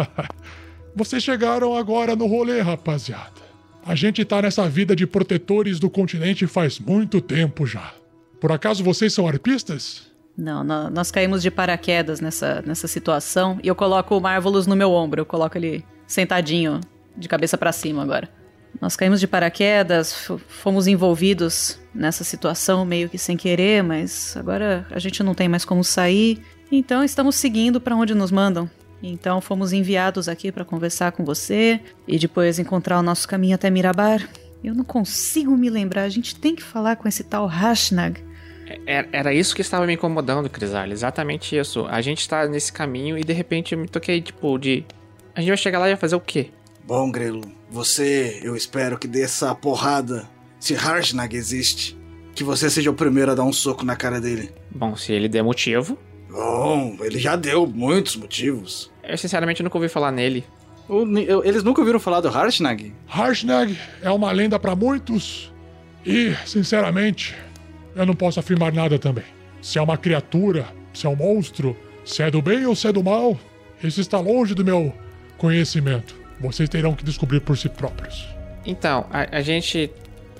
[laughs] vocês chegaram agora no rolê, rapaziada. A gente tá nessa vida de protetores do continente faz muito tempo já. Por acaso vocês são arpistas? Não, nó- nós caímos de paraquedas nessa, nessa situação e eu coloco o Marvelous no meu ombro. Eu coloco ele sentadinho, de cabeça pra cima agora. Nós caímos de paraquedas, fomos envolvidos nessa situação meio que sem querer, mas agora a gente não tem mais como sair. Então estamos seguindo pra onde nos mandam. Então fomos enviados aqui pra conversar com você e depois encontrar o nosso caminho até Mirabar. Eu não consigo me lembrar, a gente tem que falar com esse tal Hashnag. É- Era isso que estava me incomodando, Crisal. Exatamente isso. A gente tá nesse caminho e de repente eu me toquei, tipo, de. A gente vai chegar lá e vai fazer o quê? Bom, Grelo, você, eu espero que dê essa porrada. Se Harshnag existe, que você seja o primeiro a dar um soco na cara dele. Bom, se ele der motivo. Bom, ele já deu muitos motivos. Eu sinceramente nunca ouvi falar nele. O- eu- eles nunca ouviram falar do Harshnag? Harshnag é uma lenda para muitos e, sinceramente, eu não posso afirmar nada também. Se é uma criatura, se é um monstro, se é do bem ou se é do mal, isso está longe do meu conhecimento. Vocês terão que descobrir por si próprios. Então, a, a gente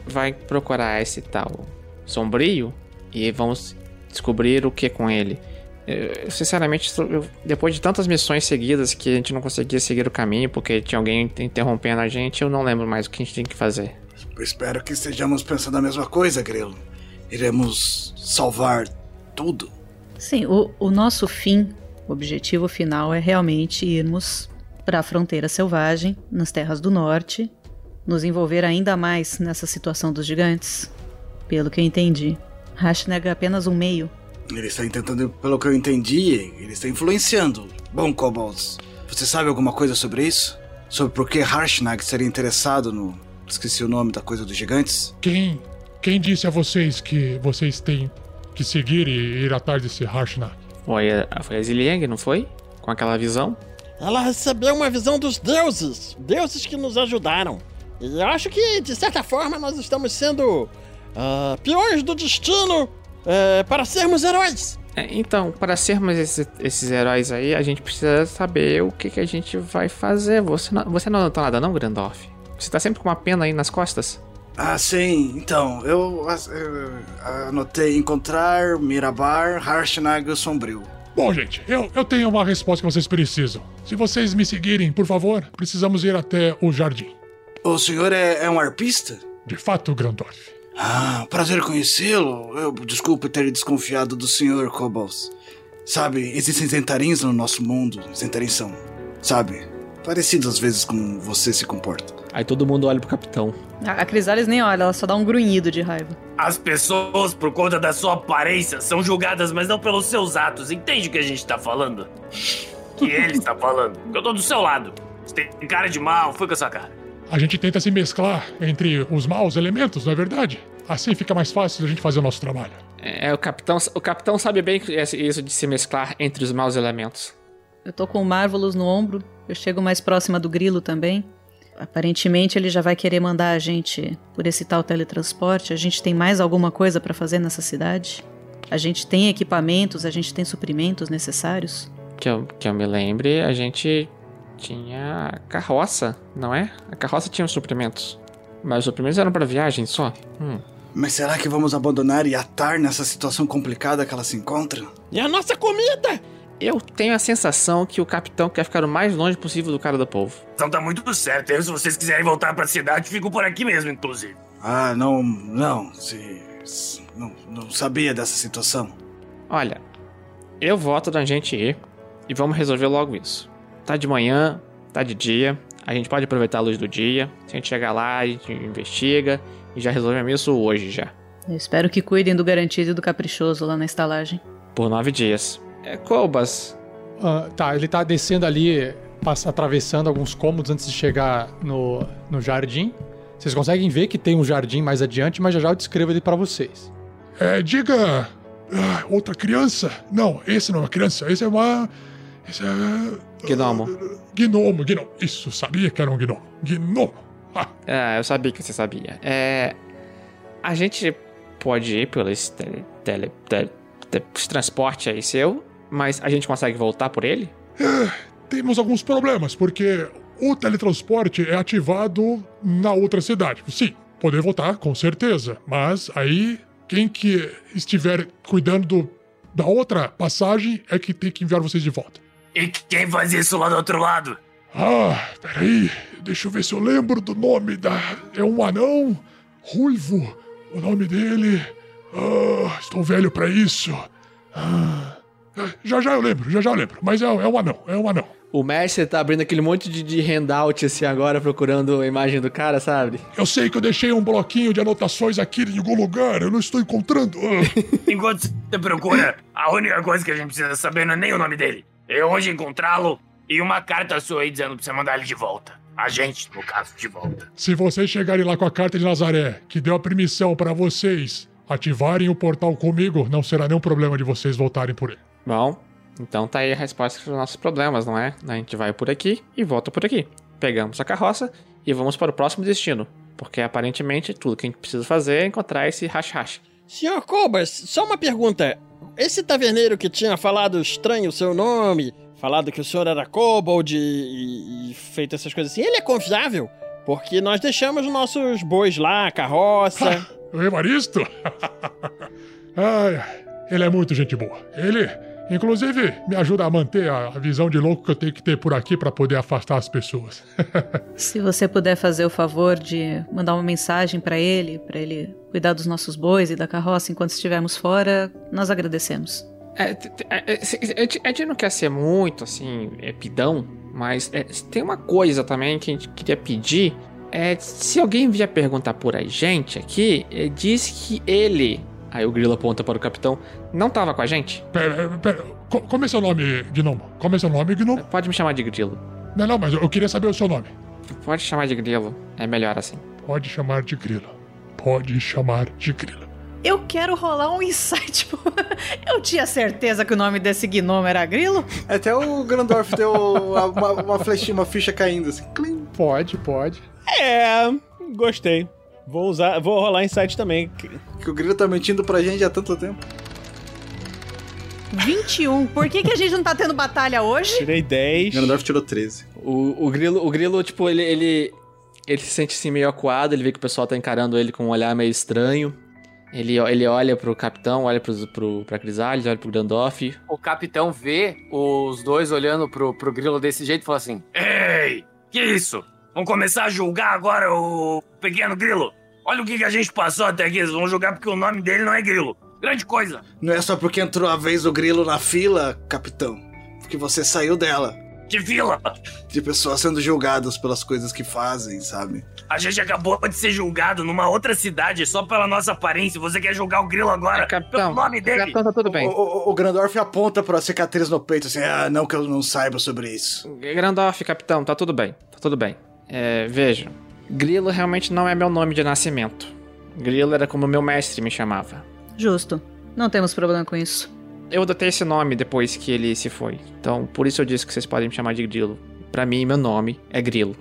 vai procurar esse tal sombrio e vamos descobrir o que com ele. Eu, sinceramente, eu- depois de tantas missões seguidas que a gente não conseguia seguir o caminho porque tinha alguém interrompendo a gente, eu não lembro mais o que a gente tem que fazer. Eu espero que estejamos pensando a mesma coisa, Grelo. Iremos salvar tudo. Sim, o, o nosso fim, o objetivo final é realmente irmos para a fronteira selvagem, nas terras do norte, nos envolver ainda mais nessa situação dos gigantes. Pelo que eu entendi, Hashnag é apenas um meio. Ele está tentando, pelo que eu entendi, ele está influenciando. Bom, Kobolds, você sabe alguma coisa sobre isso? Sobre por que Harshnag seria interessado no. Esqueci o nome da coisa dos gigantes? Quem, quem disse a vocês que vocês têm que seguir e ir atrás desse Harshnag? Foi a, foi a Ziliang, não foi? Com aquela visão? Ela recebeu uma visão dos deuses, deuses que nos ajudaram. E eu acho que, de certa forma, nós estamos sendo ah, peões do destino eh, para sermos heróis. É, então, para sermos esse- esses heróis aí, a gente precisa saber o que, que a gente vai fazer. Você não, você não anotou nada, não, Grandorf? Você tá sempre com uma pena aí nas costas? Ah, sim. Então, eu, as- eu anotei encontrar Mirabar, Harshnag e o Sombrio. Bom, gente, eu, eu tenho uma resposta que vocês precisam. Se vocês me seguirem, por favor, precisamos ir até o jardim. O senhor é, é um arpista? De fato, Grandorf. Ah, prazer conhecê-lo. Eu desculpe ter desconfiado do senhor, Kobolds. Sabe, existem zentarins no nosso mundo. Zentarins são, sabe, parecidos às vezes como você se comporta. Aí todo mundo olha pro capitão. A, a Crisales nem olha, ela só dá um grunhido de raiva. As pessoas, por conta da sua aparência, são julgadas, mas não pelos seus atos. Entende o que a gente tá falando? Que ele está falando. Eu tô do seu lado. Você tem cara de mal, foi com essa cara. A gente tenta se mesclar entre os maus elementos, não é verdade? Assim fica mais fácil a gente fazer o nosso trabalho. É, o capitão, o capitão sabe bem isso de se mesclar entre os maus elementos. Eu tô com o Marvelous no ombro, eu chego mais próxima do grilo também. Aparentemente ele já vai querer mandar a gente por esse tal teletransporte. A gente tem mais alguma coisa pra fazer nessa cidade? A gente tem equipamentos, a gente tem suprimentos necessários? Que eu, que eu me lembre, a gente tinha a carroça, não é? A carroça tinha os suprimentos. Mas os suprimentos eram pra viagem só. Hum. Mas será que vamos abandonar e atar nessa situação complicada que ela se encontra? E a nossa comida? Eu tenho a sensação que o capitão quer ficar o mais longe possível do cara do povo. Então tá muito certo. Eu, se vocês quiserem voltar pra cidade, fico por aqui mesmo, inclusive. Ah, não, não, se, se- não, não sabia dessa situação. Olha, eu voto da gente ir e vamos resolver logo isso. Tá de manhã, tá de dia, a gente pode aproveitar a luz do dia. Se a gente chegar lá, a gente investiga e já resolvemos isso hoje já. Eu espero que cuidem do garantido e do caprichoso lá na estalagem. Por nove dias. É, Colbas, Ah, tá, ele tá descendo ali, passa, atravessando alguns cômodos antes de chegar no, no jardim. Vocês conseguem ver que tem um jardim mais adiante, mas já já eu descrevo ele pra vocês. É, diga. ah, outra criança? Não, esse não é uma criança, esse é uma. Esse é. Gnomo. Gnomo, gnomo. Isso, sabia que era um gnomo. Gnomo. Ah, É, eu sabia que você sabia. É. A gente pode ir pelo esse tele, tele, tele- transporte aí seu, mas a gente consegue voltar por ele? temos alguns problemas, porque o teletransporte é ativado na outra cidade. Sim, poder votar, com certeza. Mas aí, quem que estiver cuidando do- da outra passagem é que tem que enviar vocês de volta. E quem faz isso lá do outro lado? Ah, peraí. Deixa eu ver se eu lembro do nome da. É um anão ruivo. O nome dele. Ah, estou velho pra isso. Ah, já já eu lembro, já já eu lembro. Mas é, é um anão, é um anão. O mestre tá abrindo aquele monte de, de handout assim agora, procurando a imagem do cara, sabe? Eu sei que eu deixei um bloquinho de anotações aqui em algum lugar, eu não estou encontrando. Ah, [laughs] Enquanto você procura, a única coisa que a gente precisa saber não é nem o nome dele. É onde encontrá-lo e uma carta sua aí dizendo pra você mandar ele de volta. A gente, no caso, de volta. se vocês chegarem lá com a carta de Nazaré, que deu a permissão para vocês ativarem o portal comigo, não será nenhum problema de vocês voltarem por ele. Bom, então tá aí a resposta para os nossos problemas, não é? A gente vai por aqui e volta por aqui. Pegamos a carroça e vamos para o próximo destino. Porque aparentemente tudo que a gente precisa fazer é encontrar esse hash-hash. Senhor Cobas, só uma pergunta. Esse taverneiro que tinha falado estranho o seu nome, falado que o senhor era kobold e, e feito essas coisas assim, ele é confiável? Porque nós deixamos nossos bois lá, carroça. [laughs] O Evaristo? [laughs] ai, ai, ele é muito gente boa. Ele, inclusive, me ajuda a manter a visão de louco que eu tenho que ter por aqui para poder afastar as pessoas. [laughs] Se você puder fazer o favor de mandar uma mensagem pra ele, pra ele cuidar dos nossos bois e da carroça enquanto estivermos fora, nós agradecemos. É, é, é, a gente- a gente não quer ser muito assim, é, pidão, mas é, tem uma coisa também que a gente queria pedir. É, se alguém vier perguntar por a gente aqui, é, diz que ele. Aí o grilo aponta para o capitão, não tava com a gente? Pera, pera, co- como é seu nome, Gnomo? Como é seu nome, Gnomo? Pode me chamar de grilo. Não, não, mas eu queria saber o seu nome. Pode chamar de grilo, é melhor assim. Pode chamar de Grilo. Pode chamar de Grilo. Eu quero rolar um insight. [laughs] Eu tinha certeza que o nome desse gnomo era Grilo. Até o Grandorf deu uma, uma flechinha, uma ficha caindo assim. Pode, pode. É, gostei. Vou usar, vou rolar insight também. Que o Grilo tá mentindo pra gente há tanto tempo. 21. Por que, que a gente não tá tendo batalha hoje? Tirei 10. Grandorf tirou 13. O, o grilo, o grilo, tipo, ele, ele. Ele se sente assim meio acuado, ele vê que o pessoal tá encarando ele com um olhar meio estranho. Ele, ele olha pro capitão, olha pro, pro, pra Crisales, olha pro Grandoff. O capitão vê os dois olhando pro, pro grilo desse jeito e fala assim: Ei, que isso? Vamos começar a julgar agora o pequeno grilo? Olha o que, que a gente passou até aqui. Eles vão julgar porque o nome dele não é grilo. Grande coisa. Não é só porque entrou a vez do Grilo na fila, capitão. Porque você saiu dela. Que fila! De pessoas sendo julgadas pelas coisas que fazem, sabe? A gente acabou de ser julgado numa outra cidade só pela nossa aparência. Você quer julgar o grilo agora pelo nome dele? Capitão, tá tudo bem. O, o, o Grandorf aponta pra cicatriz no peito assim, ah, não que eu não saiba sobre isso. Grandoff, capitão, tá tudo bem, tá tudo bem. É, veja, Grilo realmente não é meu nome de nascimento. Grilo era como meu mestre me chamava. Justo. Não temos problema com isso. Eu adotei esse nome depois que ele se foi. Então, por isso eu disse que vocês podem me chamar de Grilo. Pra mim, meu nome é Grilo.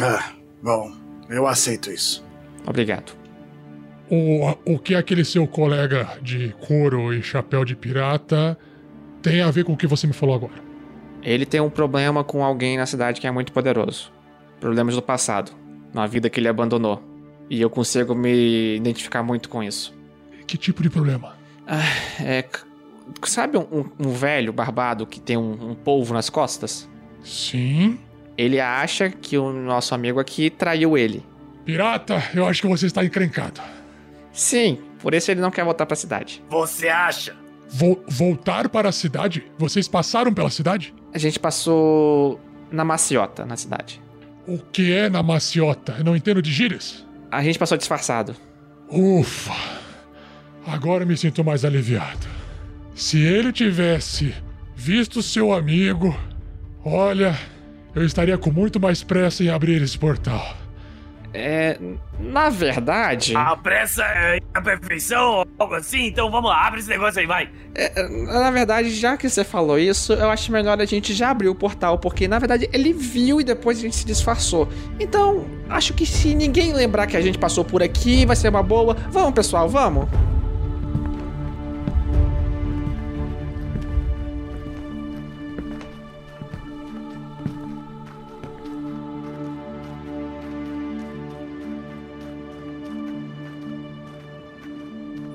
Ah, bom, eu aceito isso. Obrigado. O, o que aquele seu colega de couro e chapéu de pirata tem a ver com o que você me falou agora? Ele tem um problema com alguém na cidade que é muito poderoso. Problemas do passado, na vida que ele abandonou. E eu consigo me identificar muito com isso. Que tipo de problema? É, c- sabe um, um velho barbado que tem um, um polvo nas costas? Sim. Ele acha que o nosso amigo aqui traiu ele. Pirata, eu acho que você está encrencado. Sim, por isso ele não quer voltar pra cidade. Você acha? Vo- voltar para a cidade? Vocês passaram pela cidade? A gente passou na maciota, na cidade. O que é na maciota? Eu não entendo de gírias. A gente passou disfarçado. Ufa! Agora me sinto mais aliviado. Se ele tivesse visto seu amigo, olha, eu estaria com muito mais pressa em abrir esse portal. É. Na verdade. A pressa é a perfeição ou algo assim? Então vamos lá, abre esse negócio aí, vai. É, na verdade, já que você falou isso, eu acho melhor a gente já abrir o portal, porque na verdade ele viu e depois a gente se disfarçou. Então, acho que se ninguém lembrar que a gente passou por aqui, vai ser uma boa. Vamos, pessoal, vamos.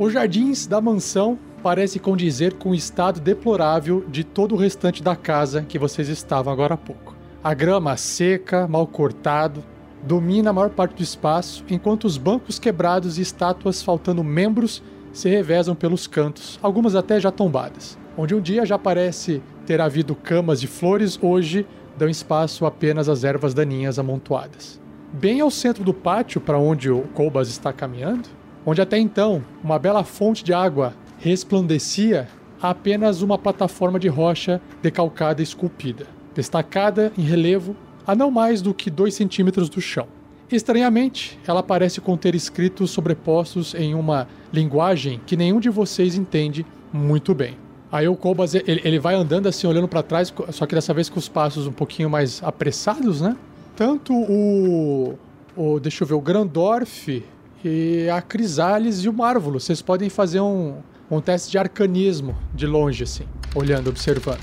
Os jardins da mansão parecem condizer com o estado deplorável de todo o restante da casa que vocês estavam agora há pouco. A grama seca, mal cortado, domina a maior parte do espaço, enquanto os bancos quebrados e estátuas faltando membros se revezam pelos cantos, algumas até já tombadas. Onde um dia já parece ter havido camas de flores, hoje dão espaço apenas às ervas daninhas amontoadas. Bem ao centro do pátio, para onde o Colbas está caminhando, onde até então uma bela fonte de água resplandecia, apenas uma plataforma de rocha decalcada e esculpida, destacada em relevo a não mais do que dois centímetros do chão. Estranhamente, ela parece conter escritos sobrepostos em uma linguagem que nenhum de vocês entende muito bem. Aí o Colbas, ele, ele vai andando assim, olhando para trás, só que dessa vez com os passos um pouquinho mais apressados, né? Tanto o, o deixa eu ver, o Grandorf e a Crisales e o Marvulo. Vocês podem fazer um, um teste de arcanismo de longe, assim, olhando, observando.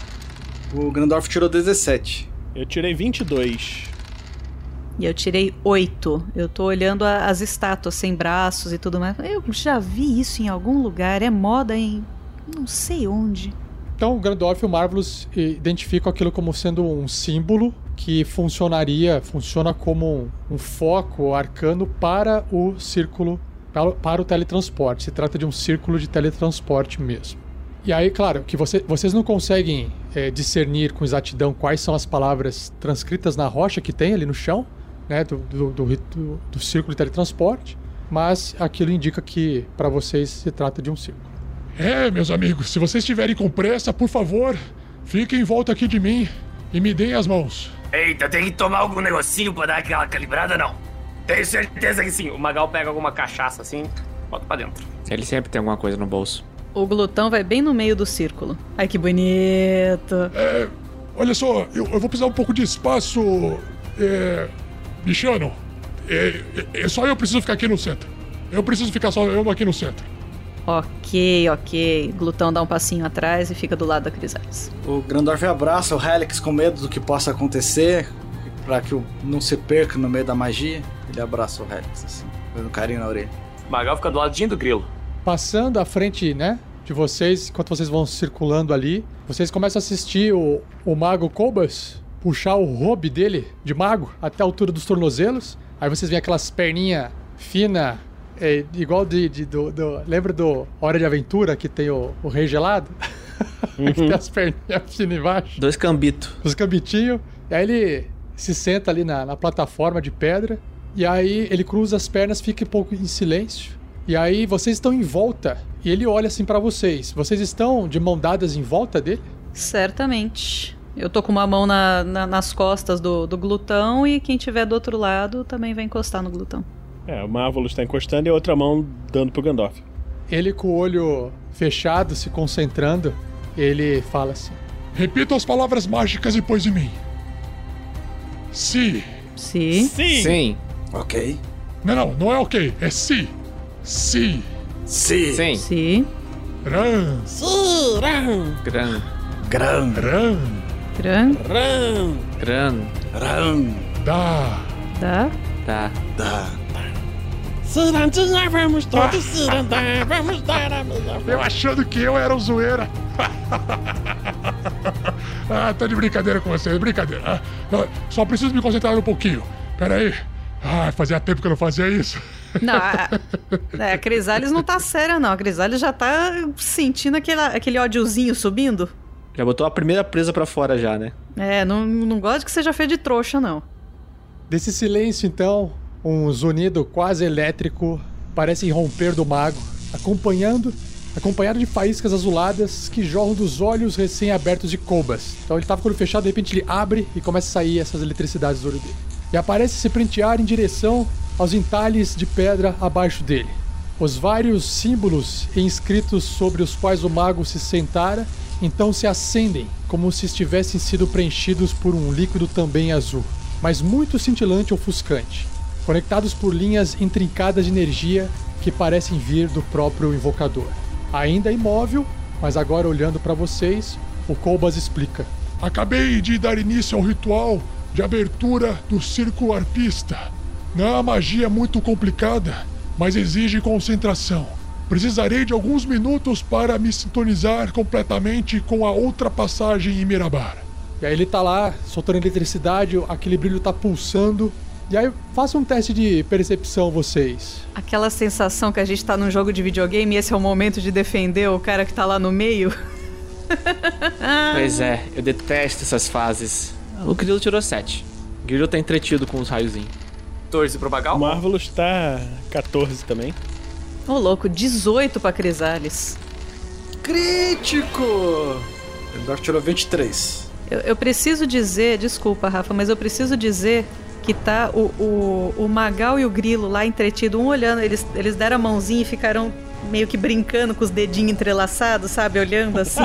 O Grandorf tirou 17. Eu tirei 22. E eu tirei 8. Eu tô olhando a- as estátuas sem braços e tudo mais. Eu já vi isso em algum lugar. É moda em. não sei onde. Então, o Grandorf e o Marvelous identificam aquilo como sendo um símbolo que funcionaria, funciona como um, um foco arcano para o círculo, para, para o teletransporte. Se trata de um círculo de teletransporte mesmo. E aí, claro, que você- vocês não conseguem é, discernir com exatidão quais são as palavras transcritas na rocha que tem ali no chão, né, do, do, do, do- do círculo de teletransporte, mas aquilo indica que para vocês se trata de um círculo. É, meus amigos, se vocês estiverem com pressa, por favor, fiquem em volta aqui de mim e me deem as mãos. Eita, tem que tomar algum negocinho pra dar aquela calibrada, não? Tenho certeza que sim. O Magal pega alguma cachaça assim, bota pra dentro. Ele sempre tem alguma coisa no bolso. O glutão vai bem no meio do círculo. Ai, que bonito. É, olha só, eu, eu vou precisar um pouco de espaço. É. Bichano, é, é, é só eu preciso ficar aqui no centro. Eu preciso ficar só eu aqui no centro. Ok, ok. Glutão dá um passinho atrás e fica do lado da Crisales. O Grandorf abraça o Helix com medo do que possa acontecer, pra que não se perca no meio da magia. Ele abraça o Helix, assim, dando carinho na orelha. O Magal fica do ladinho do grilo. Passando à frente, né, de vocês, enquanto vocês vão circulando ali, vocês começam a assistir o, o mago Cobas puxar o robe dele de mago até a altura dos tornozelos. Aí vocês veem aquelas perninhas finas, é, igual de, de- do, do- Lembra do Hora de Aventura que tem o, o Rei Gelado? [laughs] que tem as perninhas finas embaixo. Dois cambitos. Os cambitinhos. E aí ele se senta ali na, na plataforma de pedra. E aí ele cruza as pernas, fica um pouco em silêncio. E aí vocês estão em volta. E ele olha assim pra vocês. Vocês estão de mão dadas em volta dele? Certamente. Eu tô com uma mão na- na- nas costas do, do glutão e quem tiver do outro lado também vai encostar no glutão. É, o Marvelous tá encostando e a outra mão dando pro Gandalf. Ele com o olho fechado, se concentrando, ele fala assim: Repita as palavras mágicas depois de mim. Si. Se. Sim! Sim. Ok. Não, não, não é ok. É si. Si. Si. Sim. Se. Ran. Gran. Gran. Ran. Gran. Ram! Gran. Ran. Da. Da. Tá. Da. Cirandinha, vamos [laughs] todos cirandar, vamos dar a minha Eu achando que eu era o zoeira. [laughs] ah, tô de brincadeira com vocês, brincadeira. Ah, só preciso me concentrar um pouquinho. Pera aí. Ah, fazia tempo que eu não fazia isso. Não, a, [laughs] é, a Crisales não tá séria, não. A Crisales já tá sentindo aquele, aquele ódiozinho subindo. Já botou a primeira presa pra fora já, né? É, não, não gosto que seja feio de trouxa, não. Desse silêncio, então, um zunido quase elétrico parece romper do mago, acompanhando, acompanhado de faíscas azuladas que jorram dos olhos recém-abertos de Cobas. Então ele tava com o olho fechado, de repente ele abre e começa a sair essas eletricidades do olho dele. E aparece se prentear em direção aos entalhes de pedra abaixo dele. Os vários símbolos inscritos sobre os quais o mago se sentara então se acendem como se estivessem sido preenchidos por um líquido também azul, mas muito cintilante e ofuscante, conectados por linhas intrincadas de energia que parecem vir do próprio invocador. Ainda imóvel, mas agora olhando para vocês, o Colbas explica. Acabei de dar início ao ritual de abertura do círculo arpista. Não é uma magia muito complicada, mas exige concentração. Precisarei de alguns minutos para me sintonizar completamente com a outra passagem em Mirabar. E aí ele tá lá, soltando eletricidade, aquele brilho tá pulsando. E aí faça um teste de percepção vocês. Aquela sensação que a gente tá num jogo de videogame e esse é o momento de defender o cara que tá lá no meio. [laughs] Pois é, eu detesto essas fases. O Grilo tirou 7. O Grilo tá entretido com os raiozinhos. 14 pro Bagal? O Marvelous tá 14 também. Ô, louco, 18 pra Crisales. Crítico! O Doc tirou 23. Eu, eu preciso dizer, desculpa, Rafa, mas eu preciso dizer que tá o, o, o Magal e o Grilo lá entretido, um olhando, eles, eles deram a mãozinha e ficaram meio que brincando com os dedinhos entrelaçados, sabe? Olhando assim.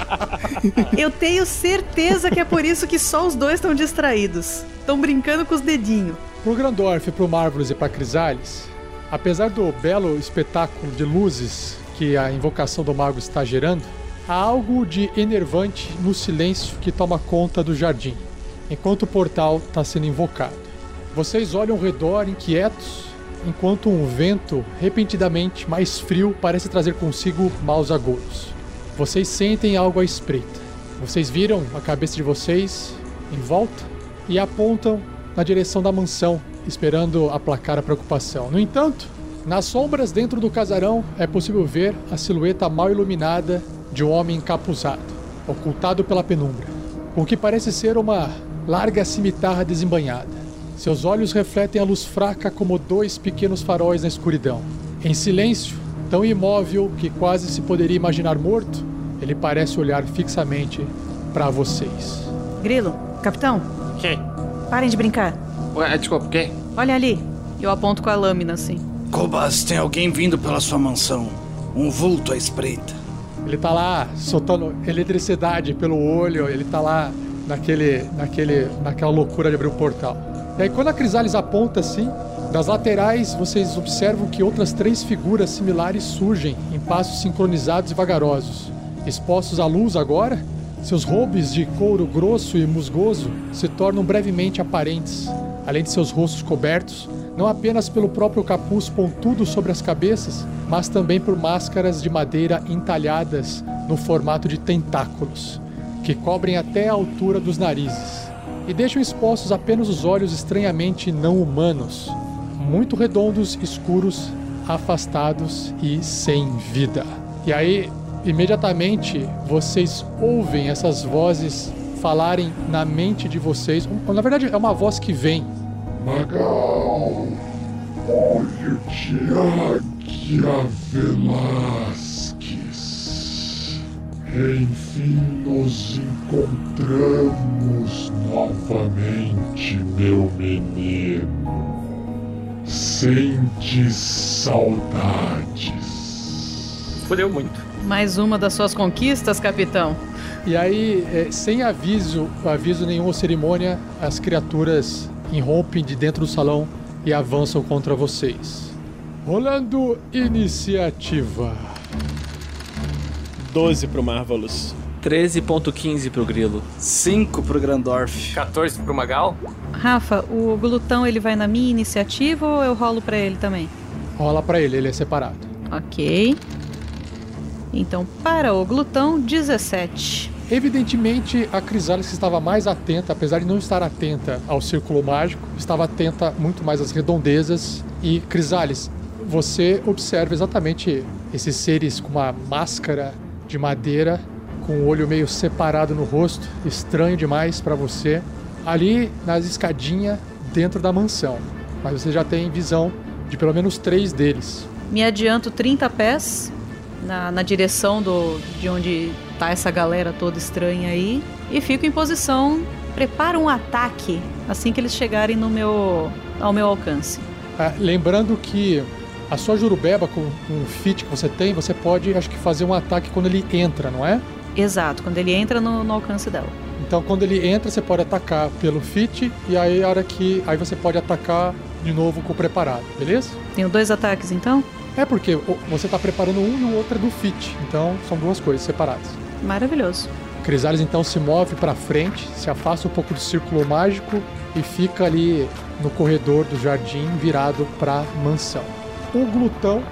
[laughs] eu tenho certeza que é por isso que só os dois estão distraídos. Estão brincando com os dedinhos. Pro Grandorf, pro Marvelous e pra Crisales, apesar do belo espetáculo de luzes que a invocação do mago está gerando, há algo de enervante no silêncio que toma conta do jardim, enquanto o portal está sendo invocado. Vocês olham ao redor inquietos, enquanto um vento repentinamente mais frio parece trazer consigo maus agoros. Vocês sentem algo à espreita. Vocês viram a cabeça de vocês em volta e apontam na direção da mansão, esperando aplacar a preocupação. No entanto, nas sombras dentro do casarão é possível ver a silhueta mal iluminada de um homem encapuzado, ocultado pela penumbra, com o que parece ser uma larga cimitarra desembanhada. Seus olhos refletem a luz fraca como dois pequenos faróis na escuridão. Em silêncio, tão imóvel que quase se poderia imaginar morto, ele parece olhar fixamente para vocês. Grilo, capitão, Que? parem de brincar. Ué, desculpa, o quê? Olha ali. Eu aponto com a lâmina assim. Cobas, tem alguém vindo pela sua mansão. Um vulto à espreita. Ele tá lá soltando eletricidade pelo olho, ele tá lá naquele, naquele, naquela loucura de abrir o portal. E aí quando a Crisales aponta assim, das laterais vocês observam que outras três figuras similares surgem em passos sincronizados e vagarosos. Expostos à luz agora, seus roubos de couro grosso e musgoso se tornam brevemente aparentes, além de seus rostos cobertos, não apenas pelo próprio capuz pontudo sobre as cabeças, mas também por máscaras de madeira entalhadas no formato de tentáculos, que cobrem até a altura dos narizes e deixam expostos apenas os olhos estranhamente não humanos, muito redondos, escuros, afastados e sem vida. E aí, imediatamente, vocês ouvem essas vozes falarem na mente de vocês. Na verdade, é uma voz que vem. Magal, olho de águia Velasquez. Enfim nos encontramos novamente, meu menino. Sente saudades. Fudeu muito. Mais uma das suas conquistas, capitão. E aí, é, sem aviso, aviso nenhum ou cerimônia, as criaturas irrompem de dentro do salão e avançam contra vocês. Rolando iniciativa. 12 pro Marvelous. 13.15 pro grilo. 5 pro Grandorf. 14 pro Magal. Rafa, o glutão ele vai na minha iniciativa ou eu rolo pra ele também? Rola pra ele, ele é separado. Ok. Então, para o glutão, 17. Evidentemente, a Crisalis estava mais atenta, apesar de não estar atenta ao círculo mágico, estava atenta muito mais às redondezas. E, Crisalis, você observa exatamente esses seres com uma máscara de madeira, com o olho meio separado no rosto, estranho demais para você, ali nas escadinhas dentro da mansão. Mas você já tem visão de pelo menos três deles. Me adianto 30 pés na, na direção do, de onde tá essa galera toda estranha aí e fico em posição. Prepara um ataque assim que eles chegarem no meu, ao meu alcance. Ah, lembrando que a sua jurubeba com, com o fit que você tem, você pode, acho que, fazer um ataque quando ele entra, não é? Exato, quando ele entra no, no alcance dela. Então, quando ele entra, você pode atacar pelo fit e aí a hora que aí você pode atacar de novo com o preparado, beleza? Tenho dois ataques então? É porque você tá preparando um e o outro é do fit, então são duas coisas separadas. Maravilhoso. Crisales então se move para frente, se afasta um pouco do círculo mágico e fica ali no corredor do jardim virado para mansão. O glutão,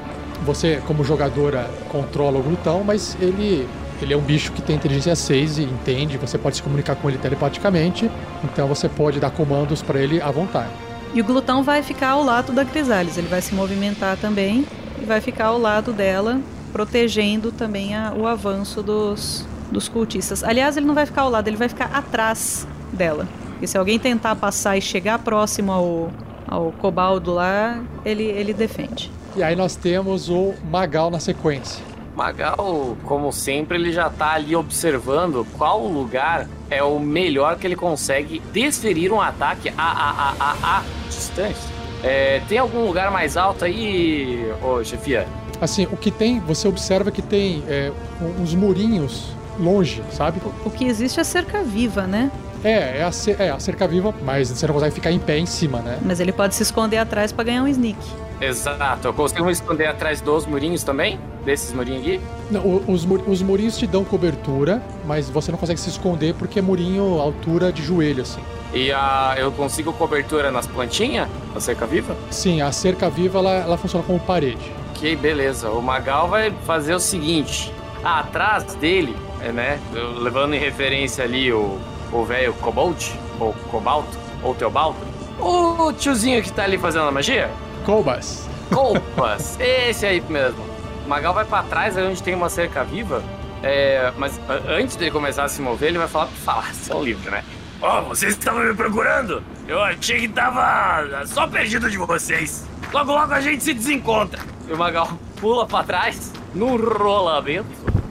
você como jogadora controla o glutão, mas ele ele é um bicho que tem inteligência 6 e entende, você pode se comunicar com ele telepaticamente, então você pode dar comandos para ele à vontade. E o glutão vai ficar ao lado da Crisalis. Ele vai se movimentar também e vai ficar ao lado dela, protegendo também a- o avanço dos, dos cultistas. Aliás, ele não vai ficar ao lado, ele vai ficar atrás dela. E se alguém tentar passar e chegar próximo ao, ao cobaldo lá, ele, ele defende. E aí nós temos o Magal na sequência. Magal, como sempre, ele já tá ali observando qual lugar é o melhor que ele consegue desferir um ataque a, a, a, a, a distância. É, tem algum lugar mais alto aí, ô chefia? Assim, o que tem, você observa que tem é, uns murinhos longe, sabe? O que existe é cerca viva, né? É, é a, é a cerca viva, mas você não consegue ficar em pé em cima, né? Mas ele pode se esconder atrás pra ganhar um sneak. Exato, eu consigo me esconder atrás dos murinhos também? Desses murinhos aqui? Não, os, mu- os murinhos te dão cobertura, mas você não consegue se esconder porque é murinho altura de joelho, assim. E a, eu consigo cobertura nas plantinhas? Na cerca viva? Sim, a cerca viva ela, ela funciona como parede. Ok, beleza. O Magal vai fazer o seguinte: atrás dele, é, né? Levando em referência ali o o velho Cobalt, ou Cobalto, ou Teobalto, o tiozinho que tá ali fazendo a magia? Colbas. Colpas, [laughs] esse aí mesmo. O Magal vai pra trás, aí onde tem uma cerca viva. É, mas antes dele começar a se mover, ele vai falar pra [laughs] falar, seu livro, né? Ó, vocês estavam me procurando? Eu achei que tava só perdido de vocês. Logo, logo a gente se desencontra. E o Magal pula pra trás, num rolamento,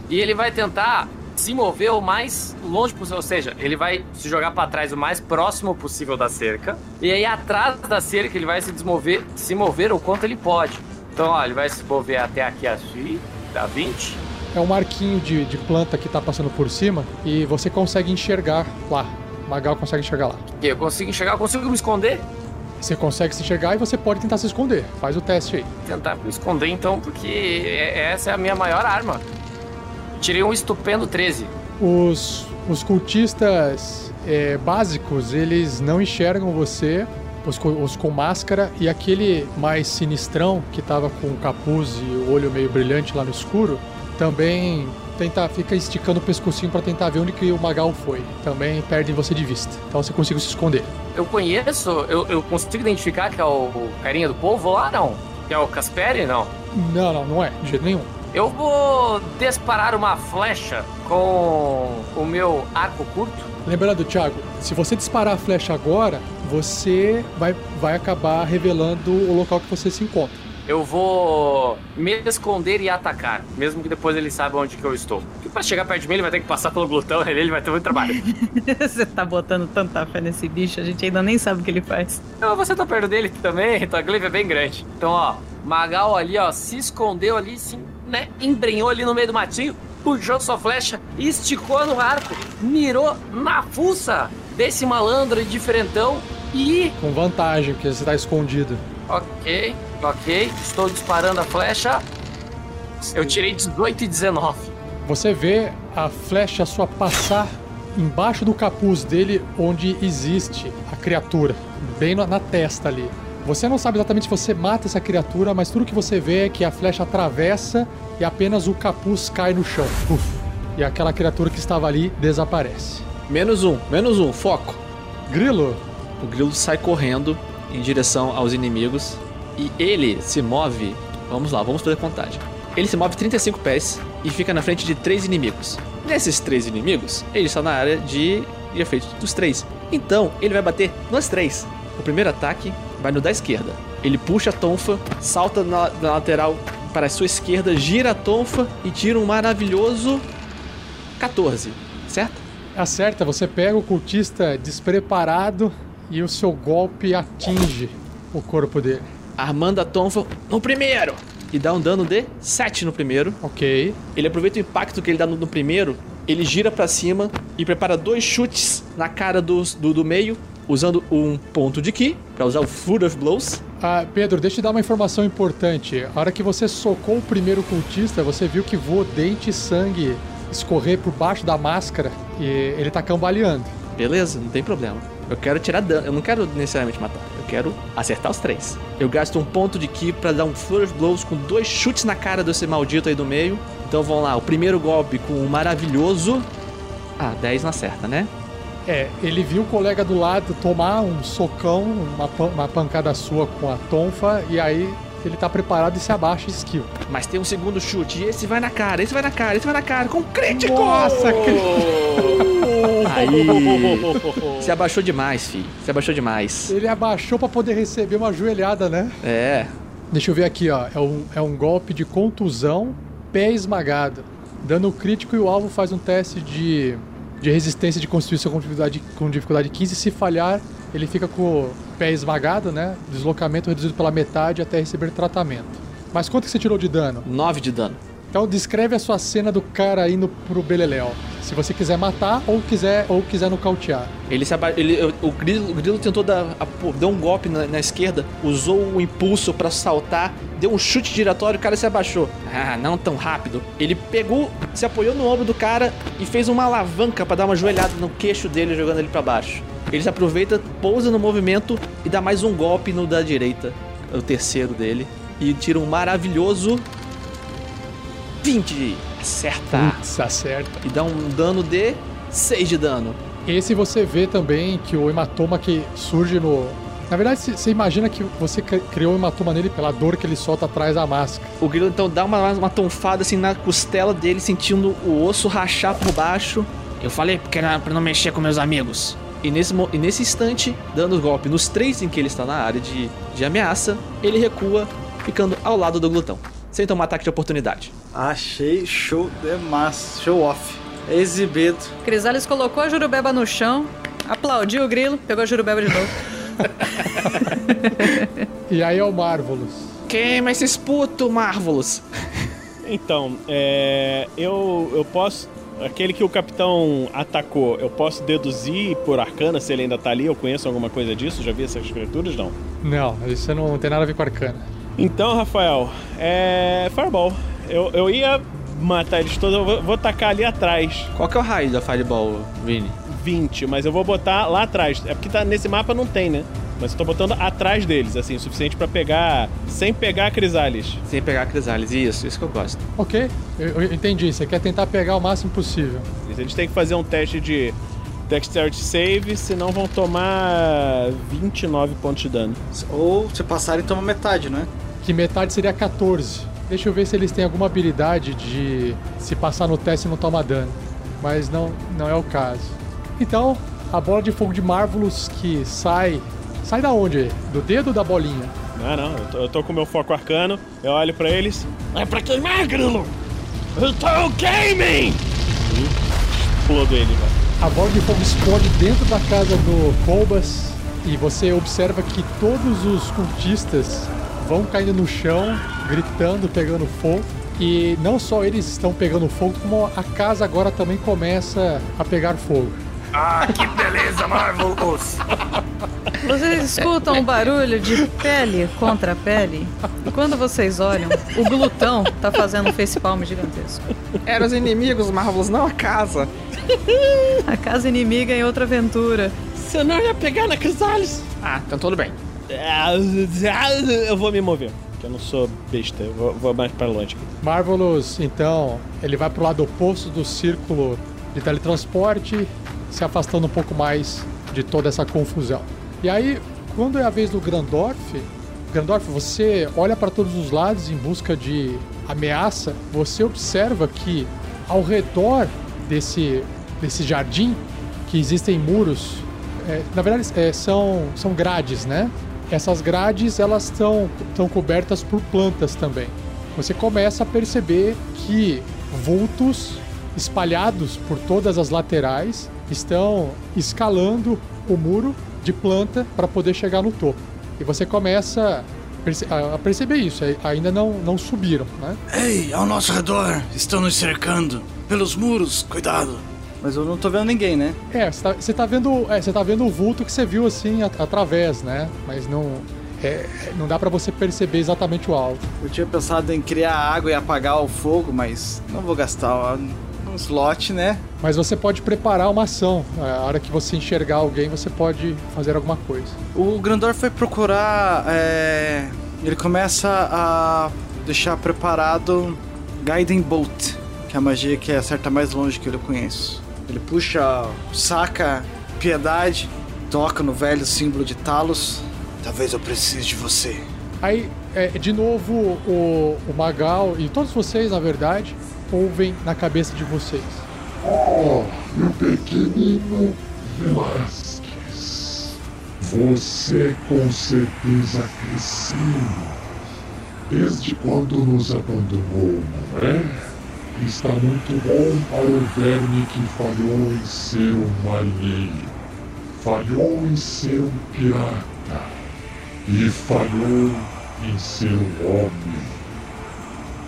e ele vai tentar se mover o mais longe possível, ou seja, ele vai se jogar pra trás o mais próximo possível da cerca, e aí atrás da cerca ele vai se desmover, se mover o quanto ele pode. Então, ó, ele vai se mover até aqui assim, dá 20. É um marquinho de, de planta que tá passando por cima e você consegue enxergar lá. Magal consegue enxergar lá. Eu consigo enxergar, eu consigo me esconder? Você consegue se enxergar e você pode tentar se esconder. Faz o teste aí. Tentar me esconder então, porque é- essa é a minha maior arma. Tirei um estupendo 13. Os, os cultistas é, básicos, eles não enxergam você, os, os com máscara, e aquele mais sinistrão, que tava com o capuz e o olho meio brilhante lá no escuro, também tenta, fica esticando o pescocinho para tentar ver onde que o Magal foi. Também perdem você de vista. Então você consegue se esconder. Eu conheço, eu, eu consigo identificar que é o, o carinha do povo lá, não? Que é o Casperi, não? Não, não, não é, de jeito nenhum. Eu vou disparar uma flecha com o meu arco curto. Lembrando, Thiago, se você disparar a flecha agora, você vai, vai acabar revelando o local que você se encontra. Eu vou me esconder e atacar, mesmo que depois ele saiba onde que eu estou. Porque pra chegar perto de mim, ele vai ter que passar pelo glutão, ele ele vai ter muito trabalho. [laughs] Você tá botando tanta fé nesse bicho, a gente ainda nem sabe o que ele faz. Não, você tá perto dele também, então a glaive é bem grande. Então, ó, Magal ali, ó, se escondeu ali, sim, né? Embrenhou ali no meio do matinho, puxou sua flecha, esticou no arco, mirou na fuça desse malandro diferentão e. Com vantagem, porque você está escondido. Ok, ok, estou disparando a flecha. Eu tirei 18 e 19. Você vê a flecha sua passar embaixo do capuz dele, onde existe a criatura, bem na, na testa ali. Você não sabe exatamente se você mata essa criatura, mas tudo que você vê é que a flecha atravessa e apenas o capuz cai no chão. Uf. E aquela criatura que estava ali desaparece. Menos um, menos um, foco. Grilo, O grilo sai correndo em direção aos inimigos e ele se move. Vamos lá, vamos fazer contagem. Ele se move 35 pés e fica na frente de três inimigos. Nesses três inimigos, ele está na área de, de efeito dos três. Então, ele vai bater nos três. O primeiro ataque vai no da esquerda. Ele puxa a tonfa, salta na, na lateral para a sua esquerda, gira a tonfa e tira um maravilhoso 14, certo? acerta, você pega o cultista despreparado e o seu golpe atinge o corpo dele. Armando a tonfa no primeiro e dá um dano de 7 no primeiro. Ok. Ele aproveita o impacto que ele dá no, no primeiro, ele gira pra cima e prepara dois chutes na cara dos- do, do meio, usando um ponto de ki pra usar o Flood of Blows. Ah, Pedro, deixa eu te dar uma informação importante. A hora que você socou o primeiro cultista, você viu que voou dente e sangue escorrer por baixo da máscara e ele tá cambaleando. Beleza, não tem problema. Eu quero tirar dano, eu não quero necessariamente matar, eu quero acertar os três. Eu gasto um ponto de ki pra dar um Flood of Blows com dois chutes na cara desse maldito aí do meio. Então vamos lá, o primeiro golpe com o maravilhoso. Ah, 10 não acerta, né? É, ele viu o colega do lado tomar um socão, uma, pan- uma pancada sua com a tonfa, e aí ele tá preparado e se abaixa e esquiva. Mas tem um segundo chute, e esse vai na cara, esse vai na cara, esse vai na cara, com crítico! Nossa, [laughs] Aí! [laughs] Se abaixou demais, fi. Se abaixou demais. Ele abaixou pra poder receber uma joelhada, né? É. Deixa eu ver aqui, ó. É um, é um golpe de contusão, pé esmagado. Dano crítico e o alvo faz um teste de, de resistência de constituição com dificuldade, com dificuldade 15. Se falhar, ele fica com o pé esmagado, né? Deslocamento reduzido pela metade até receber tratamento. Mas quanto que você tirou de dano? 9 de dano. Então descreve a sua cena do cara indo pro Beleléu. Se você quiser matar ou quiser ou quiser nocautear. Ele se aba... ele, o, grilo, o grilo tentou dar, um golpe na, na esquerda, usou o impulso pra saltar, deu um chute giratório, o cara se abaixou. Ah, não tão rápido. Ele pegou, se apoiou no ombro do cara e fez uma alavanca pra dar uma joelhada no queixo dele, jogando ele pra baixo. Ele se aproveita, pousa no movimento e dá mais um golpe no da direita, o terceiro dele, e tira um maravilhoso 20. Acerta. Putz, acerta. E dá um dano de 6 de dano. Esse você vê também que o hematoma que surge no. Na verdade, você- imagina que você cri- criou o hematoma nele pela dor que ele solta atrás da máscara. O grilo então dá uma, uma tonfada assim na costela dele, sentindo o osso rachar por baixo. Eu falei porque era pra não mexer com meus amigos. E nesse, e nesse instante, dando golpe nos três em que ele está na área de, de ameaça, ele recua, ficando ao lado do glutão, sem tomar ataque de oportunidade. Achei show demais. Show off. Exibido. Crisales colocou a jurubeba no chão, aplaudiu o grilo, pegou a jurubeba de novo. [laughs] E aí é o Marvelous. Queima esses puto, Marvelous. Então, é, eu, eu posso. Aquele que o capitão atacou, eu posso deduzir por arcana se ele ainda tá ali? Eu conheço alguma coisa disso? Já vi essas criaturas? Não. Não, isso não tem nada a ver com arcana. Então, Rafael, é. Fireball. Eu, eu ia matar eles todos, eu vou, vou tacar ali atrás. Qual que é o raio da Fireball, Vini? 20, mas eu vou botar lá atrás. É porque tá, nesse mapa não tem, né? Mas eu tô botando atrás deles, assim, o suficiente pra pegar. Sem pegar a Crisales. Sem pegar a Crisales, isso, isso que eu gosto. Ok, eu, eu entendi. Você quer tentar pegar o máximo possível. Eles têm que fazer um teste de Dexterity Save, senão vão tomar 29 pontos de dano. Ou se passarem, toma metade, né? Que metade seria 14. Deixa eu ver se eles têm alguma habilidade de se passar no teste não toma dano. Mas não, não é o caso. Então, a bola de fogo de Marvelous que sai. Sai da onde? Do dedo ou da bolinha? Não, não, eu tô, eu tô com meu foco arcano, eu olho pra eles. É pra queimar, Grilo! Então queimem! Explodo ele, velho. A bola de fogo explode dentro da casa do Colbas e você observa que todos os cultistas vão caindo no chão, gritando, pegando fogo. E não só eles estão pegando fogo, como a casa agora também começa a pegar fogo. Ah, que beleza, Marvelous! Vocês escutam um barulho de pele contra pele? E quando vocês olham, o glutão tá fazendo um facepalm gigantesco. Eram os inimigos, Marvelous, não a casa. A casa inimiga em outra aventura. Você não ia pegar na Crisales? Ah, então tudo bem. [laughs] Eu vou me mover, porque eu não sou besta. Eu vou, vou mais pra longe. Marvelous, então, ele vai pro lado oposto do círculo de teletransporte, se afastando um pouco mais de toda essa confusão. E aí, quando é a vez do Grandorf, Grandorf, você olha para todos os lados em busca de ameaça, você observa que ao redor desse, desse jardim, que existem muros, é, na verdade é, são, são grades, né? Essas grades elas estão cobertas por plantas também. Você começa a perceber que vultos espalhados por todas as laterais estão escalando o muro de planta para poder chegar no topo. E você começa a perceber isso. Ainda não, não subiram, né? Ei, ao nosso redor, estão nos cercando. Pelos muros, cuidado. Mas eu não tô vendo ninguém, né? É, você tá, você tá vendo, é, você tá vendo o vulto que você viu assim a- através, né? Mas não, é, não dá para você perceber exatamente o alvo. Eu tinha pensado em criar água e apagar o fogo, mas não vou gastar um slot, né? Mas você pode preparar uma ação. A hora que você enxergar alguém, você pode fazer alguma coisa. O Grandor foi procurar. é, Ele começa a deixar preparado Guiding Bolt, que é a magia que acerta mais longe que eu conheço. Ele puxa, saca piedade, toca no velho símbolo de Talos. Talvez eu precise de você. Aí, é, de novo, o, o Magal e todos vocês, na verdade, ouvem na cabeça de vocês. Oh, meu pequenino Velasquez. Você com certeza cresceu. Desde quando nos abandonou, não é? Está muito bom para o verme que falhou em ser um marinheiro. Falhou em ser um pirata. E falhou em ser um homem.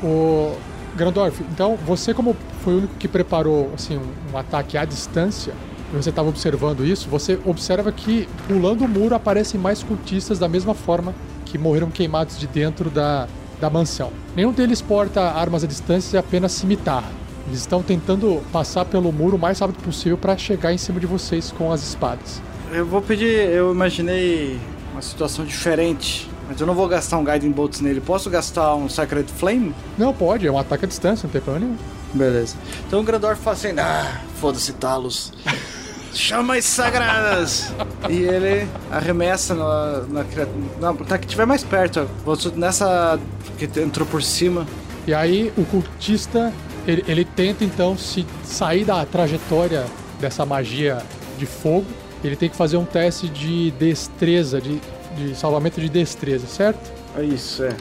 O Grandorf, então você como foi o único que preparou assim um, um ataque à distância, e você estava observando isso, você observa que pulando o muro aparecem mais cultistas da mesma forma que morreram queimados de dentro da, da mansão. Nenhum deles porta armas à distância e apenas cimitarra. Eles estão tentando passar pelo muro o mais rápido possível para chegar em cima de vocês com as espadas. Eu vou pedir. Eu imaginei uma situação diferente. Mas eu não vou gastar um Guiding Bolts nele. Posso gastar um Sacred Flame? Não pode, é um ataque à distância, não tem problema nenhum. Beleza. Então o Grandorf fala assim: Ah, foda-se, Talos. [laughs] Chamas sagradas! e ele arremessa na, na criatura. Não, tá que tiver mais perto. Nessa que entrou por cima. E aí o cultista ele, ele tenta então se sair da trajetória dessa magia de fogo. Ele tem que fazer um teste de destreza, de, de salvamento de destreza, certo? É isso, é.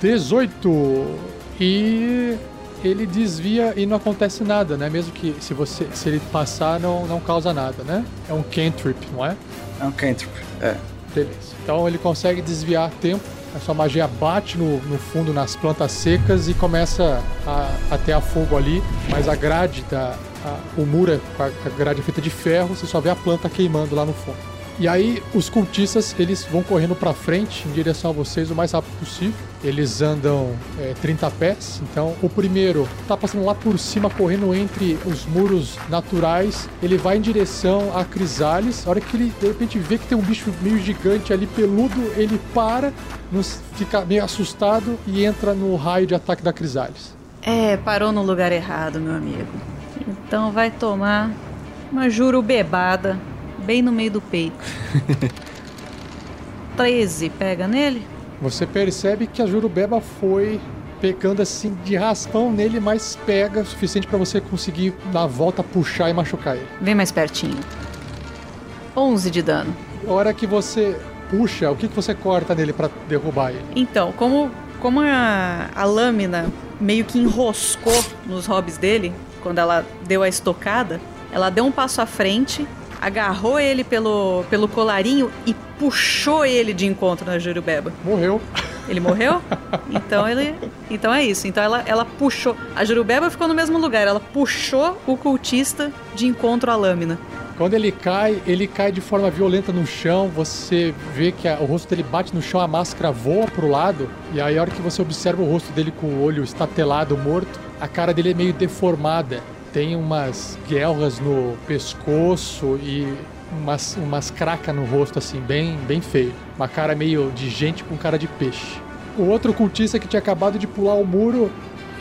18 e ele desvia e não acontece nada, né? Mesmo que se você se ele passar não, não causa nada, né? É um cantrip, não é? É um cantrip. É. Beleza. Então ele consegue desviar tempo. A sua magia bate no, no fundo nas plantas secas e começa a, a ter a fogo ali. Mas a grade, da, a- o muro é a, grade feita de ferro, você só vê a planta queimando lá no fundo. E aí os cultistas eles vão correndo pra frente em direção a vocês o mais rápido possível. Eles andam é, 30 pés. Então o primeiro tá passando lá por cima, correndo entre os muros naturais. Ele vai em direção a Crisales. A hora que ele de repente vê que tem um bicho meio gigante ali peludo, ele para, fica meio assustado e entra no raio de ataque da Crisales. É, parou no lugar errado, meu amigo. Então vai tomar uma jurubebada bem no meio do peito. [laughs] 13, pega nele? Você percebe que a Jurubeba foi pegando assim de raspão nele, mas pega o suficiente pra você conseguir dar a volta, puxar e machucar ele. Vem mais pertinho. 11 de dano. A hora que você puxa, o que, que você corta nele pra derrubar ele? Então, como, como a, a lâmina meio que enroscou nos hobbies dele, quando ela deu a estocada, ela deu um passo à frente, agarrou ele pelo, pelo colarinho e puxou ele de encontro na Jurubeba. Morreu. Ele morreu? Então ele. Então é isso. Então ela, ela puxou. A Jurubeba ficou no mesmo lugar. Ela puxou o cultista de encontro à lâmina. Quando ele cai, ele cai de forma violenta no chão. Você vê que a- o rosto dele bate no chão, a máscara voa pro lado. E aí, a hora que você observa o rosto dele com o olho estatelado, morto, a cara dele é meio deformada. Tem umas guelras no pescoço e umas, umas cracas no rosto, assim, bem, bem feio. Uma cara meio de gente com cara de peixe. O outro cultista que tinha acabado de pular o muro,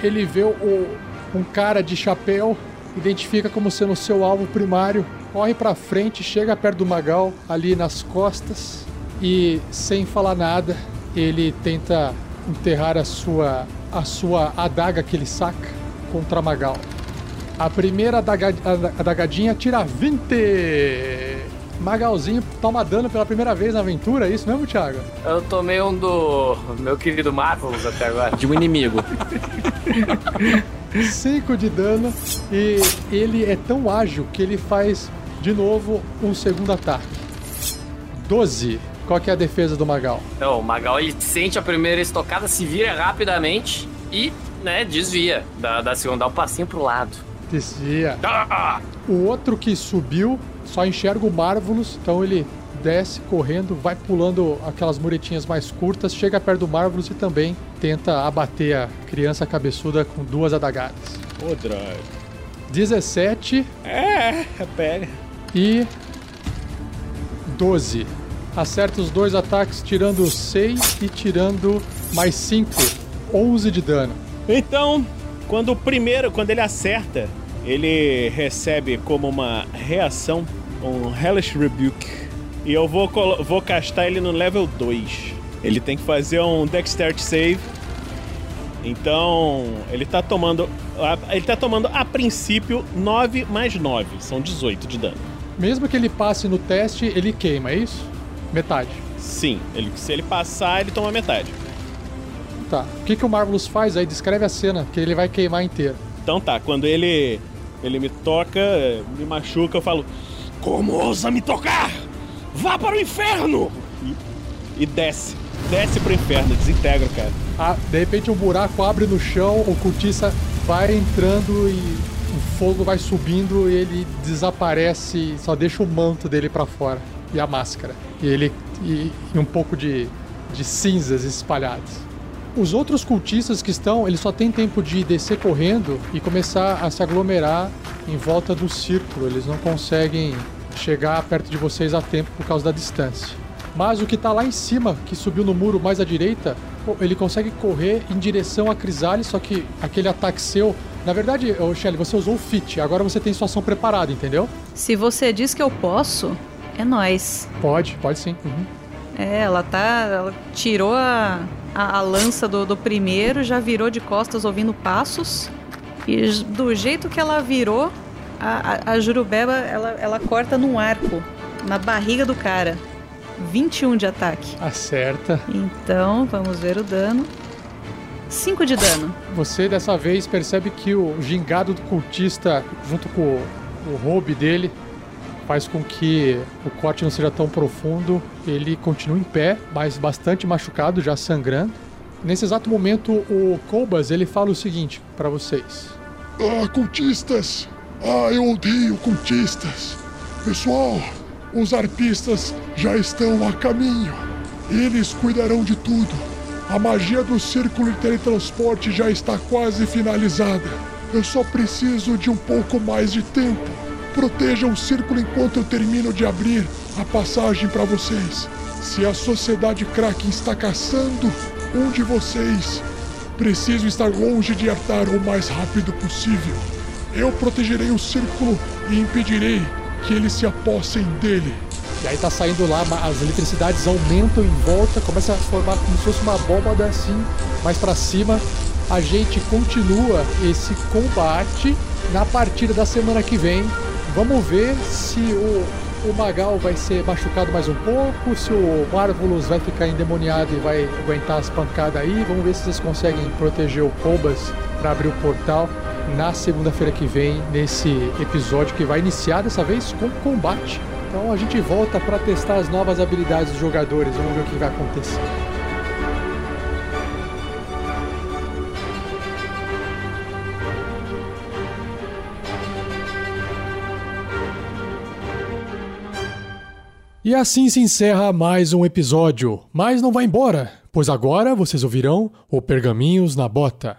ele vê o, um cara de chapéu, identifica como sendo seu alvo primário, corre pra frente, chega perto do Magal, ali nas costas, e sem falar nada, ele tenta enterrar a sua, a sua adaga que ele saca contra Magal. A primeira adaga, ada- adagadinha tira 20! Magalzinho toma dano pela primeira vez na aventura, é isso mesmo, Thiago? Eu tomei um do meu querido Marvelous até agora. De um inimigo. [laughs] 5 de dano e ele é tão ágil que ele faz de novo um segundo ataque. 12. Qual que é a defesa do Magal? Então, o Magal ele sente a primeira estocada, se vira rapidamente e, né, desvia. Da, da segunda, dá um passinho pro lado. Desvia. Ah! O outro que subiu só enxerga o Marvelous, então ele desce correndo, vai pulando aquelas muretinhas mais curtas, chega perto do Marvelous e também tenta abater a criança cabeçuda com duas adagadas. Ô, droga. 17 É, pega. e 12. Acerta os dois ataques, tirando 6 e tirando mais 5. 11 de dano. Então, quando o primeiro, quando ele acerta, ele recebe como uma reação um Hellish Rebuke. E eu vou, vou castar ele no level 2. Ele tem que fazer um Dexterity Save. Então, ele tá tomando. a- Ele tá tomando a princípio 9 mais 9. São 18 de dano. Mesmo que ele passe no teste, ele queima, é isso? Metade. Sim, ele, se ele passar, ele toma metade. Tá. O que, que o Marvelous faz aí? Descreve a cena, que ele vai queimar inteiro. Então tá, quando ele ele me toca, me machuca, eu falo: Como ousa me tocar? Vá para o inferno! E, e desce. Desce pro inferno, desintegra, cara. Ah, de repente um buraco abre no chão, o cultista vai entrando e o fogo vai subindo e ele desaparece, só deixa o manto dele pra fora e a máscara. E ele e, e um pouco de, de cinzas espalhadas. Os outros cultistas que estão, eles só têm tempo de descer correndo e começar a se aglomerar em volta do círculo. Eles não conseguem chegar perto de vocês a tempo por causa da distância. Mas o que tá lá em cima, que subiu no muro mais à direita, ele consegue correr em direção a Crisales, só que aquele ataque seu. Na verdade, Shelly, você usou o fit, agora você tem sua ação preparada, entendeu? Se você diz que eu posso, é nós. Pode, pode sim. Uhum. É, ela tá. Ela tirou a, a, a lança do, do primeiro, já virou de costas ouvindo passos. E do jeito que ela virou, a, a, a Jurubeba ela, ela corta num arco, na barriga do cara. 21 de ataque. Acerta. Então, vamos ver o dano. 5 de dano. Você dessa vez percebe que o gingado do cultista, junto com o, o roube dele, faz com que o corte não seja tão profundo. Ele continua em pé, mas bastante machucado, já sangrando. Nesse exato momento, o Colbas ele fala o seguinte pra vocês. Ah, cultistas! Ah, eu odeio cultistas! Pessoal, os arpistas já estão a caminho. Eles cuidarão de tudo. A magia do círculo de teletransporte já está quase finalizada. Eu só preciso de um pouco mais de tempo. Protejam o círculo enquanto eu termino de abrir a passagem para vocês. Se a sociedade Kraken está caçando um de vocês, preciso estar longe de Artar o mais rápido possível. Eu protegerei o círculo e impedirei que eles se apossem dele. E aí tá saindo lá, as eletricidades aumentam em volta, começa a formar como se fosse uma abóbada assim, mais pra cima. A gente continua esse combate na partida da semana que vem. Vamos ver se o, o Magal vai ser machucado mais um pouco, se o Marvelous vai ficar endemoniado e vai aguentar as pancadas aí. Vamos ver se vocês conseguem proteger o Colbas para abrir o portal na segunda-feira que vem, nesse episódio que vai iniciar dessa vez com combate. Então a gente volta para testar as novas habilidades dos jogadores. Vamos ver o que vai acontecer. E assim se encerra mais um episódio. Mas não vai embora, pois agora vocês ouvirão o Pergaminhos na Bota.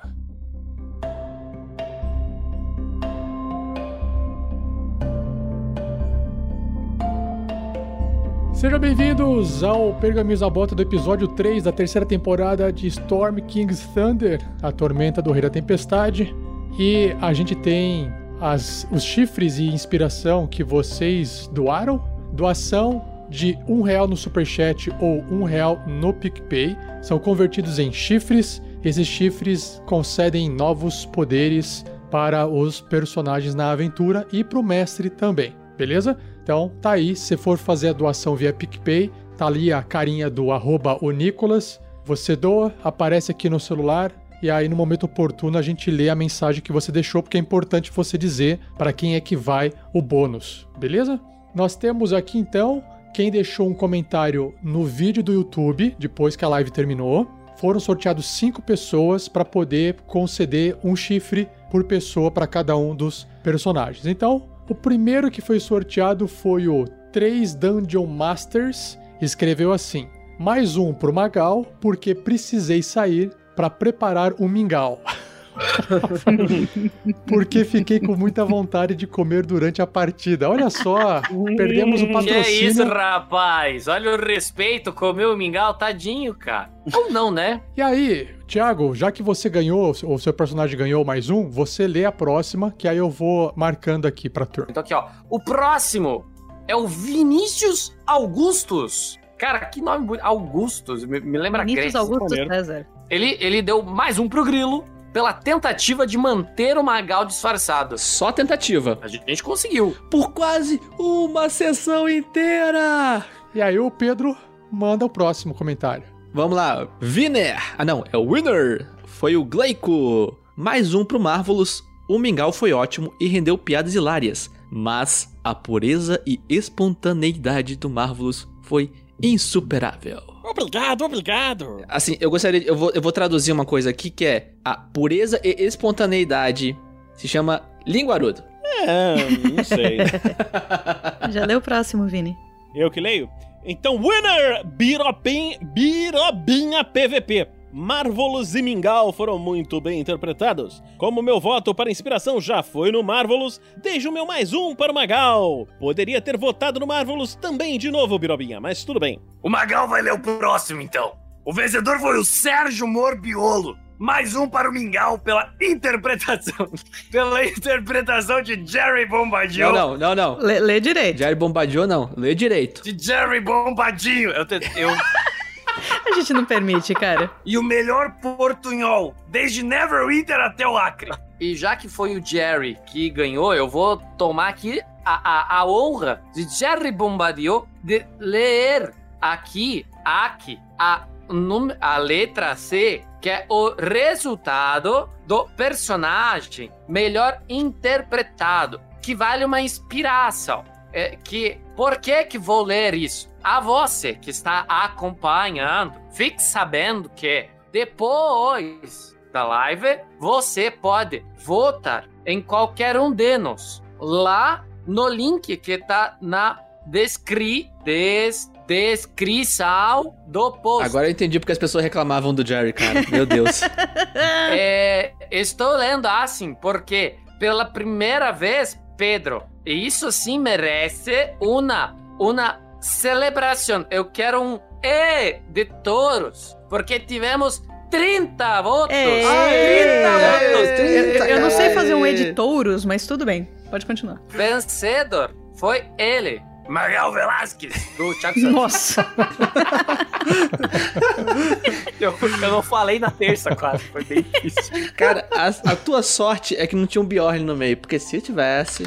Sejam bem-vindos ao Pergaminhos na Bota do episódio 3 da terceira temporada de Storm King's Thunder, a tormenta do Rei da Tempestade. E a gente tem as, os chifres e inspiração que vocês doaram. Doação de um real no Superchat ou um real no PicPay são convertidos em chifres. Esses chifres concedem novos poderes para os personagens na aventura e para o mestre também, beleza? Então tá aí, se for fazer a doação via PicPay, tá ali a carinha do arroba Nicolas. Você doa, aparece aqui no celular, e aí no momento oportuno a gente lê a mensagem que você deixou, porque é importante você dizer para quem é que vai o bônus, beleza? Nós temos aqui então quem deixou um comentário no vídeo do YouTube depois que a live terminou. Foram sorteados cinco pessoas para poder conceder um chifre por pessoa para cada um dos personagens. Então, o primeiro que foi sorteado foi o 3 Dungeon Masters. Escreveu assim: mais um pro Magal, porque precisei sair para preparar um mingau. [laughs] [laughs] Porque fiquei com muita vontade de comer durante a partida. Olha só, perdemos o Que patrocínio. é isso, rapaz? Olha o respeito, comeu o mingau, tadinho, cara. Ou não, né? E aí, Thiago, já que você ganhou, ou seu personagem ganhou mais um, você lê a próxima, que aí eu vou marcando aqui pra turma. Então aqui, ó. O próximo é o Vinícius Augustus. Cara, que nome bonito. Augustus, me, me lembra Vinícius Grécia. Augusto maneiro. César. Ele, ele deu mais um pro Grilo pela tentativa de manter o Magal disfarçado. Só tentativa. A gente conseguiu. Por quase uma sessão inteira. E aí o Pedro manda o próximo comentário. Vamos lá. Winner. Ah, não. É o winner. Foi o Gleico. Mais um pro Marvelous. O Mingau foi ótimo e rendeu piadas hilárias. Mas a pureza e espontaneidade do Marvelous foi insuperável. Obrigado, obrigado. Assim, eu gostaria. Eu vou, eu vou traduzir uma coisa aqui que é: a pureza e espontaneidade se chama linguarudo. É, não sei. [laughs] Já leu o próximo, Vini. Eu que leio? Então, winner! Birobin, Birobinha PVP. Marvelous e Mingau foram muito bem interpretados. Como meu voto para inspiração já foi no Marvelous, deixo o meu mais um para o Magal. Poderia ter votado no Marvelous também de novo, Birobinha, mas tudo bem. O Magal vai ler o próximo, então. O vencedor foi o Sérgio Morbiolo. Mais um para o Mingau pela interpretação. [laughs] pela interpretação de Jerry Bombadil. Não, não, não, não. Lê, lê direito. Jair Bombardiou, não. Lê direito. De Jerry Bombadinho. Eu, te- eu- A gente não permite, cara. e o melhor portunhol, desde Neverwinter até o Acre. E já que foi o Jerry que ganhou, eu vou tomar aqui a, a, a honra de Jerry Bombardier de ler aqui, aqui, a, num- a letra C, que é o resultado do personagem melhor interpretado, que vale uma inspiração. É, que por que que vou ler isso? A você que está acompanhando, fique sabendo que depois da live, você pode votar em qualquer um de nós lá no link que tá na descri, des, descrição do post. Agora eu entendi porque as pessoas reclamavam do Jerry, cara. Meu Deus. [laughs] É, estou lendo assim porque pela primeira vez, Pedro, isso sim merece uma uma celebração. Eu quero um E de touros, porque tivemos 30 votos. Ei. 30 Aê. votos. Eu, eu não sei fazer um editouros, mas tudo bem. Pode continuar. Vencedor foi ele, Magal Velasquez. do Thiago Santos. Nossa. [laughs] Eu, eu não falei na terça quase, foi bem difícil. Cara, a, a tua sorte é que não tinha um Bjorn no meio, porque se tivesse.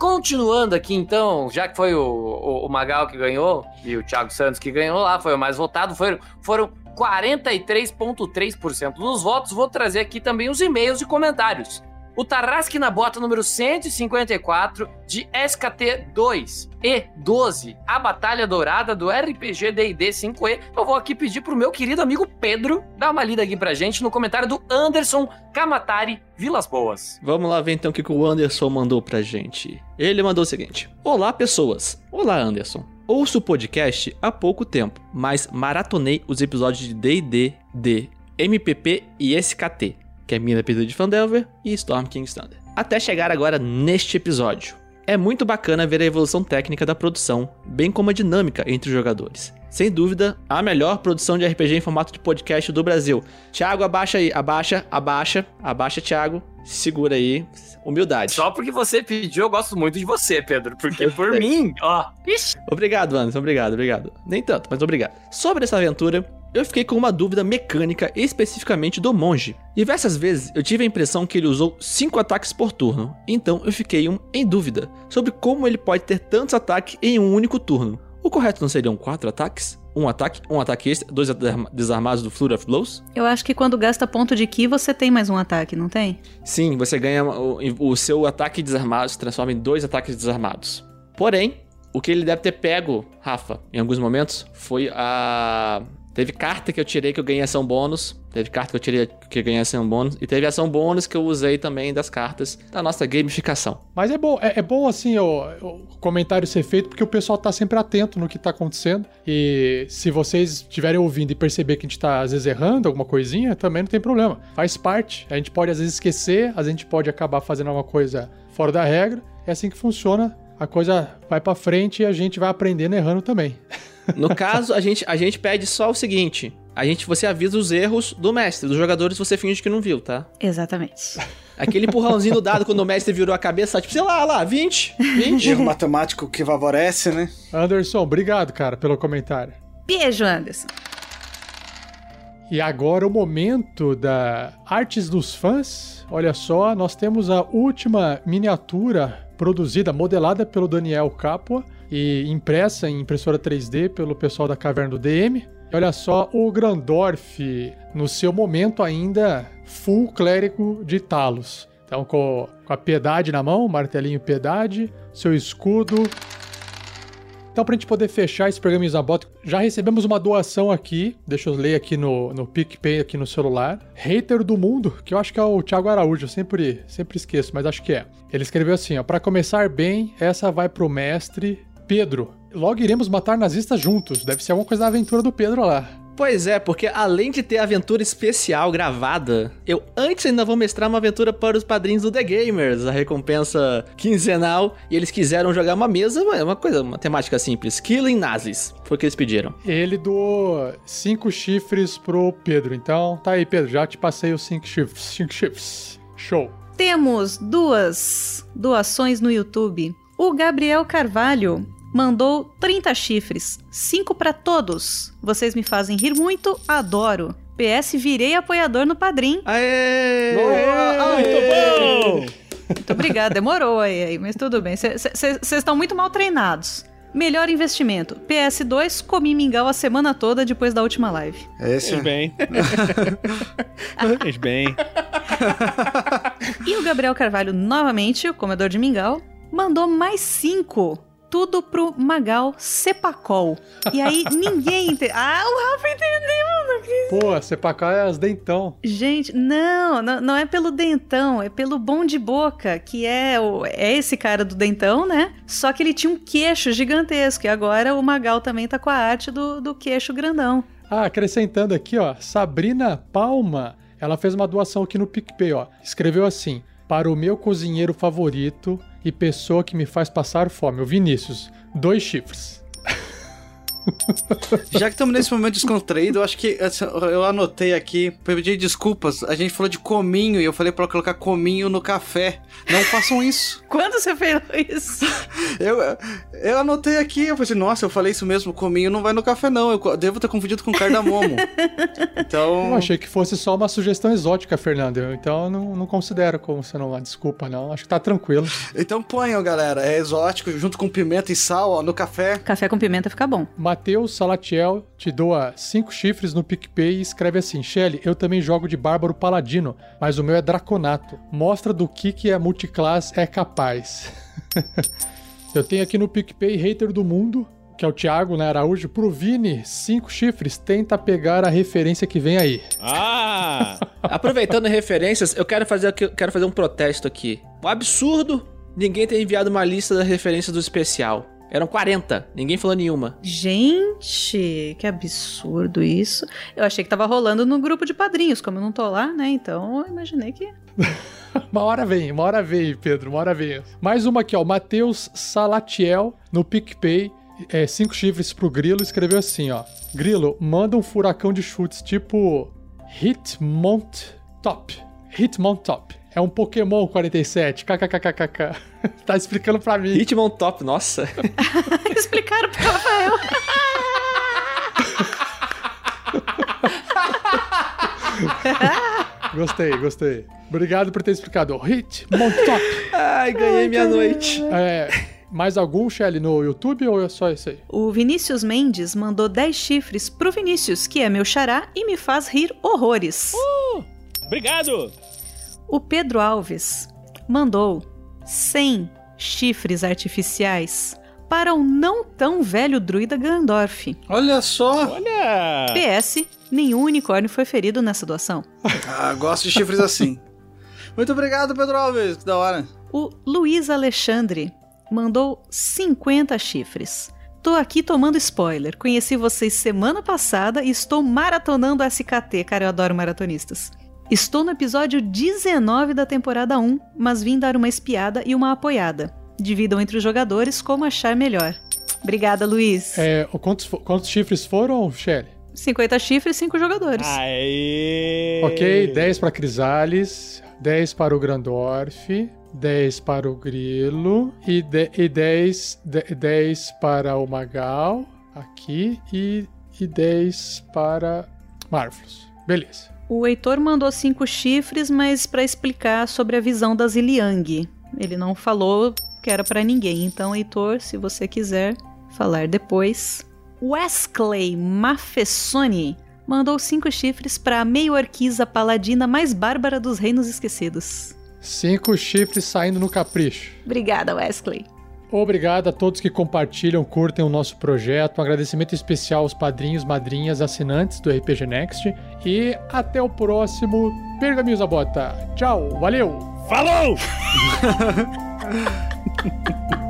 Continuando aqui então, já que foi o, o, o Magal que ganhou e o Thiago Santos que ganhou lá, foi o mais votado, foram, foram 43,3% dos votos. Vou trazer aqui também os e-mails e comentários. O Tarrasque na Bota número 154 de SKT2 e 12, a Batalha Dourada do RPG D&D 5e. Eu vou aqui pedir pro meu querido amigo Pedro dar uma lida aqui pra gente no comentário do Anderson Kamatari Vilas Boas. Vamos lá ver então o que o Anderson mandou pra gente. Ele mandou o seguinte: Olá, pessoas. Olá, Anderson. Ouço o podcast há pouco tempo, mas maratonei os episódios de D&D, D, MPP e SKT, que é Mina Pedro de Fandelver e Storm King's Thunder. Até chegar agora neste episódio. É muito bacana ver a evolução técnica da produção, bem como a dinâmica entre os jogadores. Sem dúvida, a melhor produção de RPG em formato de podcast do Brasil. Thiago, abaixa aí, abaixa, abaixa, abaixa, Thiago. Segura aí, humildade. Só porque você pediu, eu gosto muito de você, Pedro. Porque [laughs] por mim, ó. Ixi. Obrigado, Anderson, obrigado, obrigado. Nem tanto, mas obrigado. Sobre essa aventura, eu fiquei com uma dúvida mecânica especificamente do monge. Diversas vezes eu tive a impressão que ele usou 5 ataques por turno, então eu fiquei um, em dúvida sobre como ele pode ter tantos ataques em um único turno. O correto não seriam 4 ataques? Um ataque, um ataque extra, dois desarma- desarmados do Flurry of Blows? Eu acho que quando gasta ponto de ki, você tem mais um ataque, não tem? Sim, você ganha o, o seu ataque desarmado se transforma em dois ataques desarmados. Porém, o que ele deve ter pego, Rafa, em alguns momentos, foi a. Teve carta que eu tirei que eu ganhei ação bônus. Teve carta que eu tirei que eu ganhei ação bônus. E teve ação bônus que eu usei também das cartas da nossa gamificação. Mas é bom, é, é bom assim o, o comentário ser feito porque o pessoal tá sempre atento no que tá acontecendo. E se vocês estiverem ouvindo e perceber que a gente tá às vezes errando alguma coisinha, também não tem problema. Faz parte. A gente pode às vezes esquecer, a gente pode acabar fazendo alguma coisa fora da regra. É assim que funciona. A coisa vai pra frente e a gente vai aprendendo errando também. [laughs] No caso, a gente, a gente pede só o seguinte: a gente, você avisa os erros do mestre, dos jogadores você finge que não viu, tá? Exatamente. Aquele empurrãozinho do dado quando o mestre virou a cabeça, tipo, sei lá, lá, 20, 20. Erro matemático que favorece, né? Anderson, obrigado, cara, pelo comentário. Beijo, Anderson. E agora o momento da Artes dos Fãs. Olha só, nós temos a última miniatura produzida, modelada pelo Daniel Capua e impressa em impressora 3D pelo pessoal da Caverna do DM. E olha só o Grandorf, no seu momento ainda full clérigo de Talos. Então, com, com a piedade na mão, martelinho piedade, seu escudo, então, pra gente poder fechar esse programa Isabot, já recebemos uma doação aqui. Deixa eu ler aqui no, no PicPay, aqui no celular. Hater do mundo, que eu acho que é o Thiago Araújo, eu sempre, sempre esqueço, mas acho que é. Ele escreveu assim: ó, para começar bem, essa vai pro mestre Pedro. Logo iremos matar nazistas juntos. Deve ser alguma coisa da aventura do Pedro lá. Pois é, porque além de ter aventura especial gravada, eu antes ainda vou mestrar uma aventura para os padrinhos do The Gamers, a recompensa quinzenal, e eles quiseram jogar uma mesa, uma uma coisa, uma temática simples, Killing Nazis, foi o que eles pediram. Ele doou cinco chifres pro Pedro. Então, tá aí, Pedro, já te passei os cinco chifres. Cinco chifres. Show. Temos duas doações no YouTube. O Gabriel Carvalho mandou 30 chifres, 5 pra todos. Vocês me fazem rir muito, adoro. PS, virei apoiador no Padrim. Aê! Muito bom! Muito obrigada, demorou aí, aí, mas tudo bem. Vocês estão muito mal treinados. Melhor investimento. PS2, comi mingau a semana toda depois da última live. Esse Fez bem. [laughs] [laughs] Fez bem. E o Gabriel Carvalho, novamente, o comedor de mingau, mandou mais cinco. Tudo pro Magal Cepacol. E aí [laughs] ninguém entendeu. Ah, o Rafa entendeu! Pô, Sepacá é as dentão. Gente, não, não, não é pelo dentão, é pelo bom de boca, que é, o, é esse cara do dentão, né? Só que ele tinha um queixo gigantesco. E agora o Magal também tá com a arte do, do queixo grandão. Ah, acrescentando aqui, ó, Sabrina Palma, ela fez uma doação aqui no PicPay, ó. Escreveu assim: "Para o meu cozinheiro favorito e pessoa que me faz passar fome, o Vinícius, dois chifres." Já que estamos nesse momento descontraído, eu acho que assim, eu anotei aqui, pra pedir desculpas. A gente falou de cominho e eu falei pra colocar cominho no café. Não façam isso. [laughs] Quando você fez isso? Eu, eu anotei aqui, eu falei assim, nossa, eu falei isso mesmo, cominho não vai no café não. Eu devo ter confundido com cardamomo. [laughs] Então. Eu achei que fosse só uma sugestão exótica, Fernando. Então eu não, não considero como sendo uma desculpa, não. Acho que tá tranquilo. Então ponham, galera. É exótico, junto com pimenta e sal, ó, no café. Café com pimenta fica bom. Matheus Salatiel te doa cinco chifres no PicPay e escreve assim: Shelly, eu também jogo de Bárbaro Paladino, mas o meu é Draconato. Mostra do que, que a multiclass é capaz. [laughs] eu tenho aqui no PicPay Hater do Mundo, que é o Thiago né, Araújo. Pro Vini, cinco chifres, tenta pegar a referência que vem aí. Ah! [laughs] Aproveitando referências, eu quero fazer, aqui- quero fazer um protesto aqui. Um absurdo ninguém ter enviado uma lista das referências do especial. Eram 40, ninguém falou nenhuma. Gente, que absurdo isso. Eu achei que tava rolando no grupo de padrinhos, como eu não tô lá, né? Então eu imaginei que. [laughs] Uma hora vem, uma hora vem, Pedro, uma hora vem. Mais uma aqui, ó. Matheus Salatiel, no PicPay, é, cinco chifres pro Grilo, escreveu assim, ó. Grilo, manda um furacão de chutes tipo Hitmont Top. Hitmont Top. É um Pokémon 47, kkkkkk. [laughs] tá explicando pra mim. Hitmon Top, nossa. [laughs] Explicaram pro Rafael. [laughs] Gostei, gostei. Obrigado por ter explicado. Hitmont Top. Ai, ganhei minha noite. É, mais algum, Shelly, no YouTube ou é só isso aí? O Vinícius Mendes mandou 10 chifres pro Vinícius, que é meu xará e me faz rir horrores. Obrigado! O Pedro Alves mandou 100 chifres artificiais para o não tão velho druida Gandorf. Olha só. Olha! PS, nenhum unicórnio foi ferido nessa doação. Ah, gosto de chifres assim. [laughs] Muito obrigado, Pedro Alves. Que da hora. O Luiz Alexandre mandou 50 chifres. Tô aqui tomando spoiler. Conheci vocês semana passada e estou maratonando SKT. Cara, eu adoro maratonistas. Estou no episódio 19 da temporada 1, mas vim dar uma espiada e uma apoiada. Dividam entre os jogadores como achar melhor. Obrigada, Luiz. É, quantos, quantos chifres foram, Shelly? 50 chifres, 5 jogadores. Aê! Ok, 10 para Crisales, 10 para o Grandorf, 10 para o Grilo e, de, e 10, de- 10 para o Magal, aqui, e, e 10 para Marvelous. Beleza. O Heitor mandou cinco chifres, mas para explicar sobre a visão da Ziliang. Ele não falou que era para ninguém. Então, Heitor, se você quiser falar depois. Wesley Mafessoni mandou cinco chifres para a meio-orquiza paladina mais bárbara dos Reinos Esquecidos. Cinco chifres saindo no capricho. Obrigada, Wesley. Obrigado a todos que compartilham, curtem o nosso projeto. Um agradecimento especial aos padrinhos, madrinhas, assinantes do RPG Next. E até o próximo Pergaminhos da Bota. Tchau, valeu! Falou! [laughs]